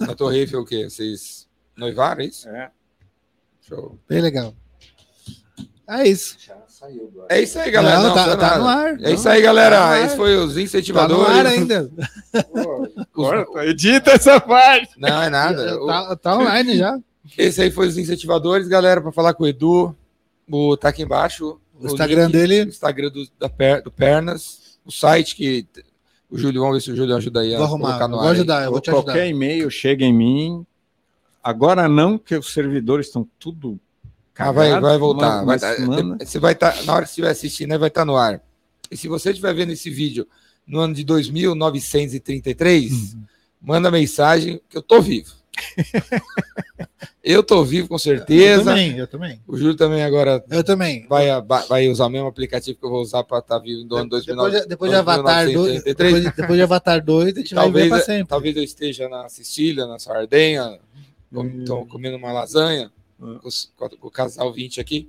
S3: <laughs>
S1: Na Torre Eiffel, o quê? Vocês noivaram, é isso?
S3: É,
S1: Show.
S2: Bem legal. É isso.
S3: já saiu agora.
S1: É isso aí, galera.
S2: Não,
S1: Não,
S2: tá, tá no ar.
S1: É isso aí, galera.
S2: Tá.
S1: Esse foi os
S2: Tá no
S1: incentivadores.
S2: ar ainda. <laughs>
S3: Pô, corta, edita essa parte.
S1: Não, é nada.
S2: Tá, tá online já.
S1: Esse aí foi os incentivadores, galera, para falar com o Edu. O, tá aqui embaixo.
S2: O Instagram
S1: link,
S2: dele.
S1: O Instagram do, da Per- do Pernas. O site que o Júlio, vamos ver se o Júlio ajuda aí a
S2: Vou arrumar.
S1: colocar no
S2: Vou
S1: ar. aí.
S2: ajudar, eu vou te ajudar.
S3: Qualquer e-mail chega em mim. Agora não, porque os servidores estão tudo.
S1: Ah, vai, vai voltar.
S3: uma-
S1: Vai
S3: uma
S1: tá- você vai estar, na hora que você estiver assistindo, né, vai estar no ar. E se você estiver vendo esse vídeo no ano de 2933,
S2: Uhum.
S1: manda mensagem que eu tô vivo. <laughs> eu tô vivo com
S2: Eu
S1: certeza.
S2: também, eu também.
S1: O Júlio também agora
S2: Eu também.
S1: vai, vai usar o mesmo aplicativo que eu vou usar para estar vivo do ano
S2: Depois,
S1: 2009.
S2: de- depois de Avatar 2,
S1: 1983.
S2: depois, depois de Avatar 2, a gente vai
S1: Talvez,
S2: ver pra sempre.
S1: talvez eu esteja na Sicília, na Sardenha, tô comendo uma lasanha
S3: Hum.
S1: Os- com o casal 20 aqui.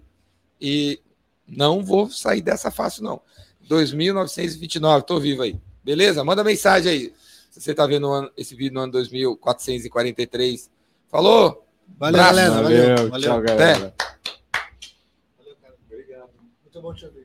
S1: E não vou sair dessa fácil, não. 2.929, tô vivo aí. Beleza? Manda mensagem aí. Se você tá vendo ano- esse vídeo no ano 2443. Falou?
S2: Valeu, galera. Valeu.
S3: Valeu,
S2: valeu.
S3: tchau, galera.
S2: Muito bom te ouvir.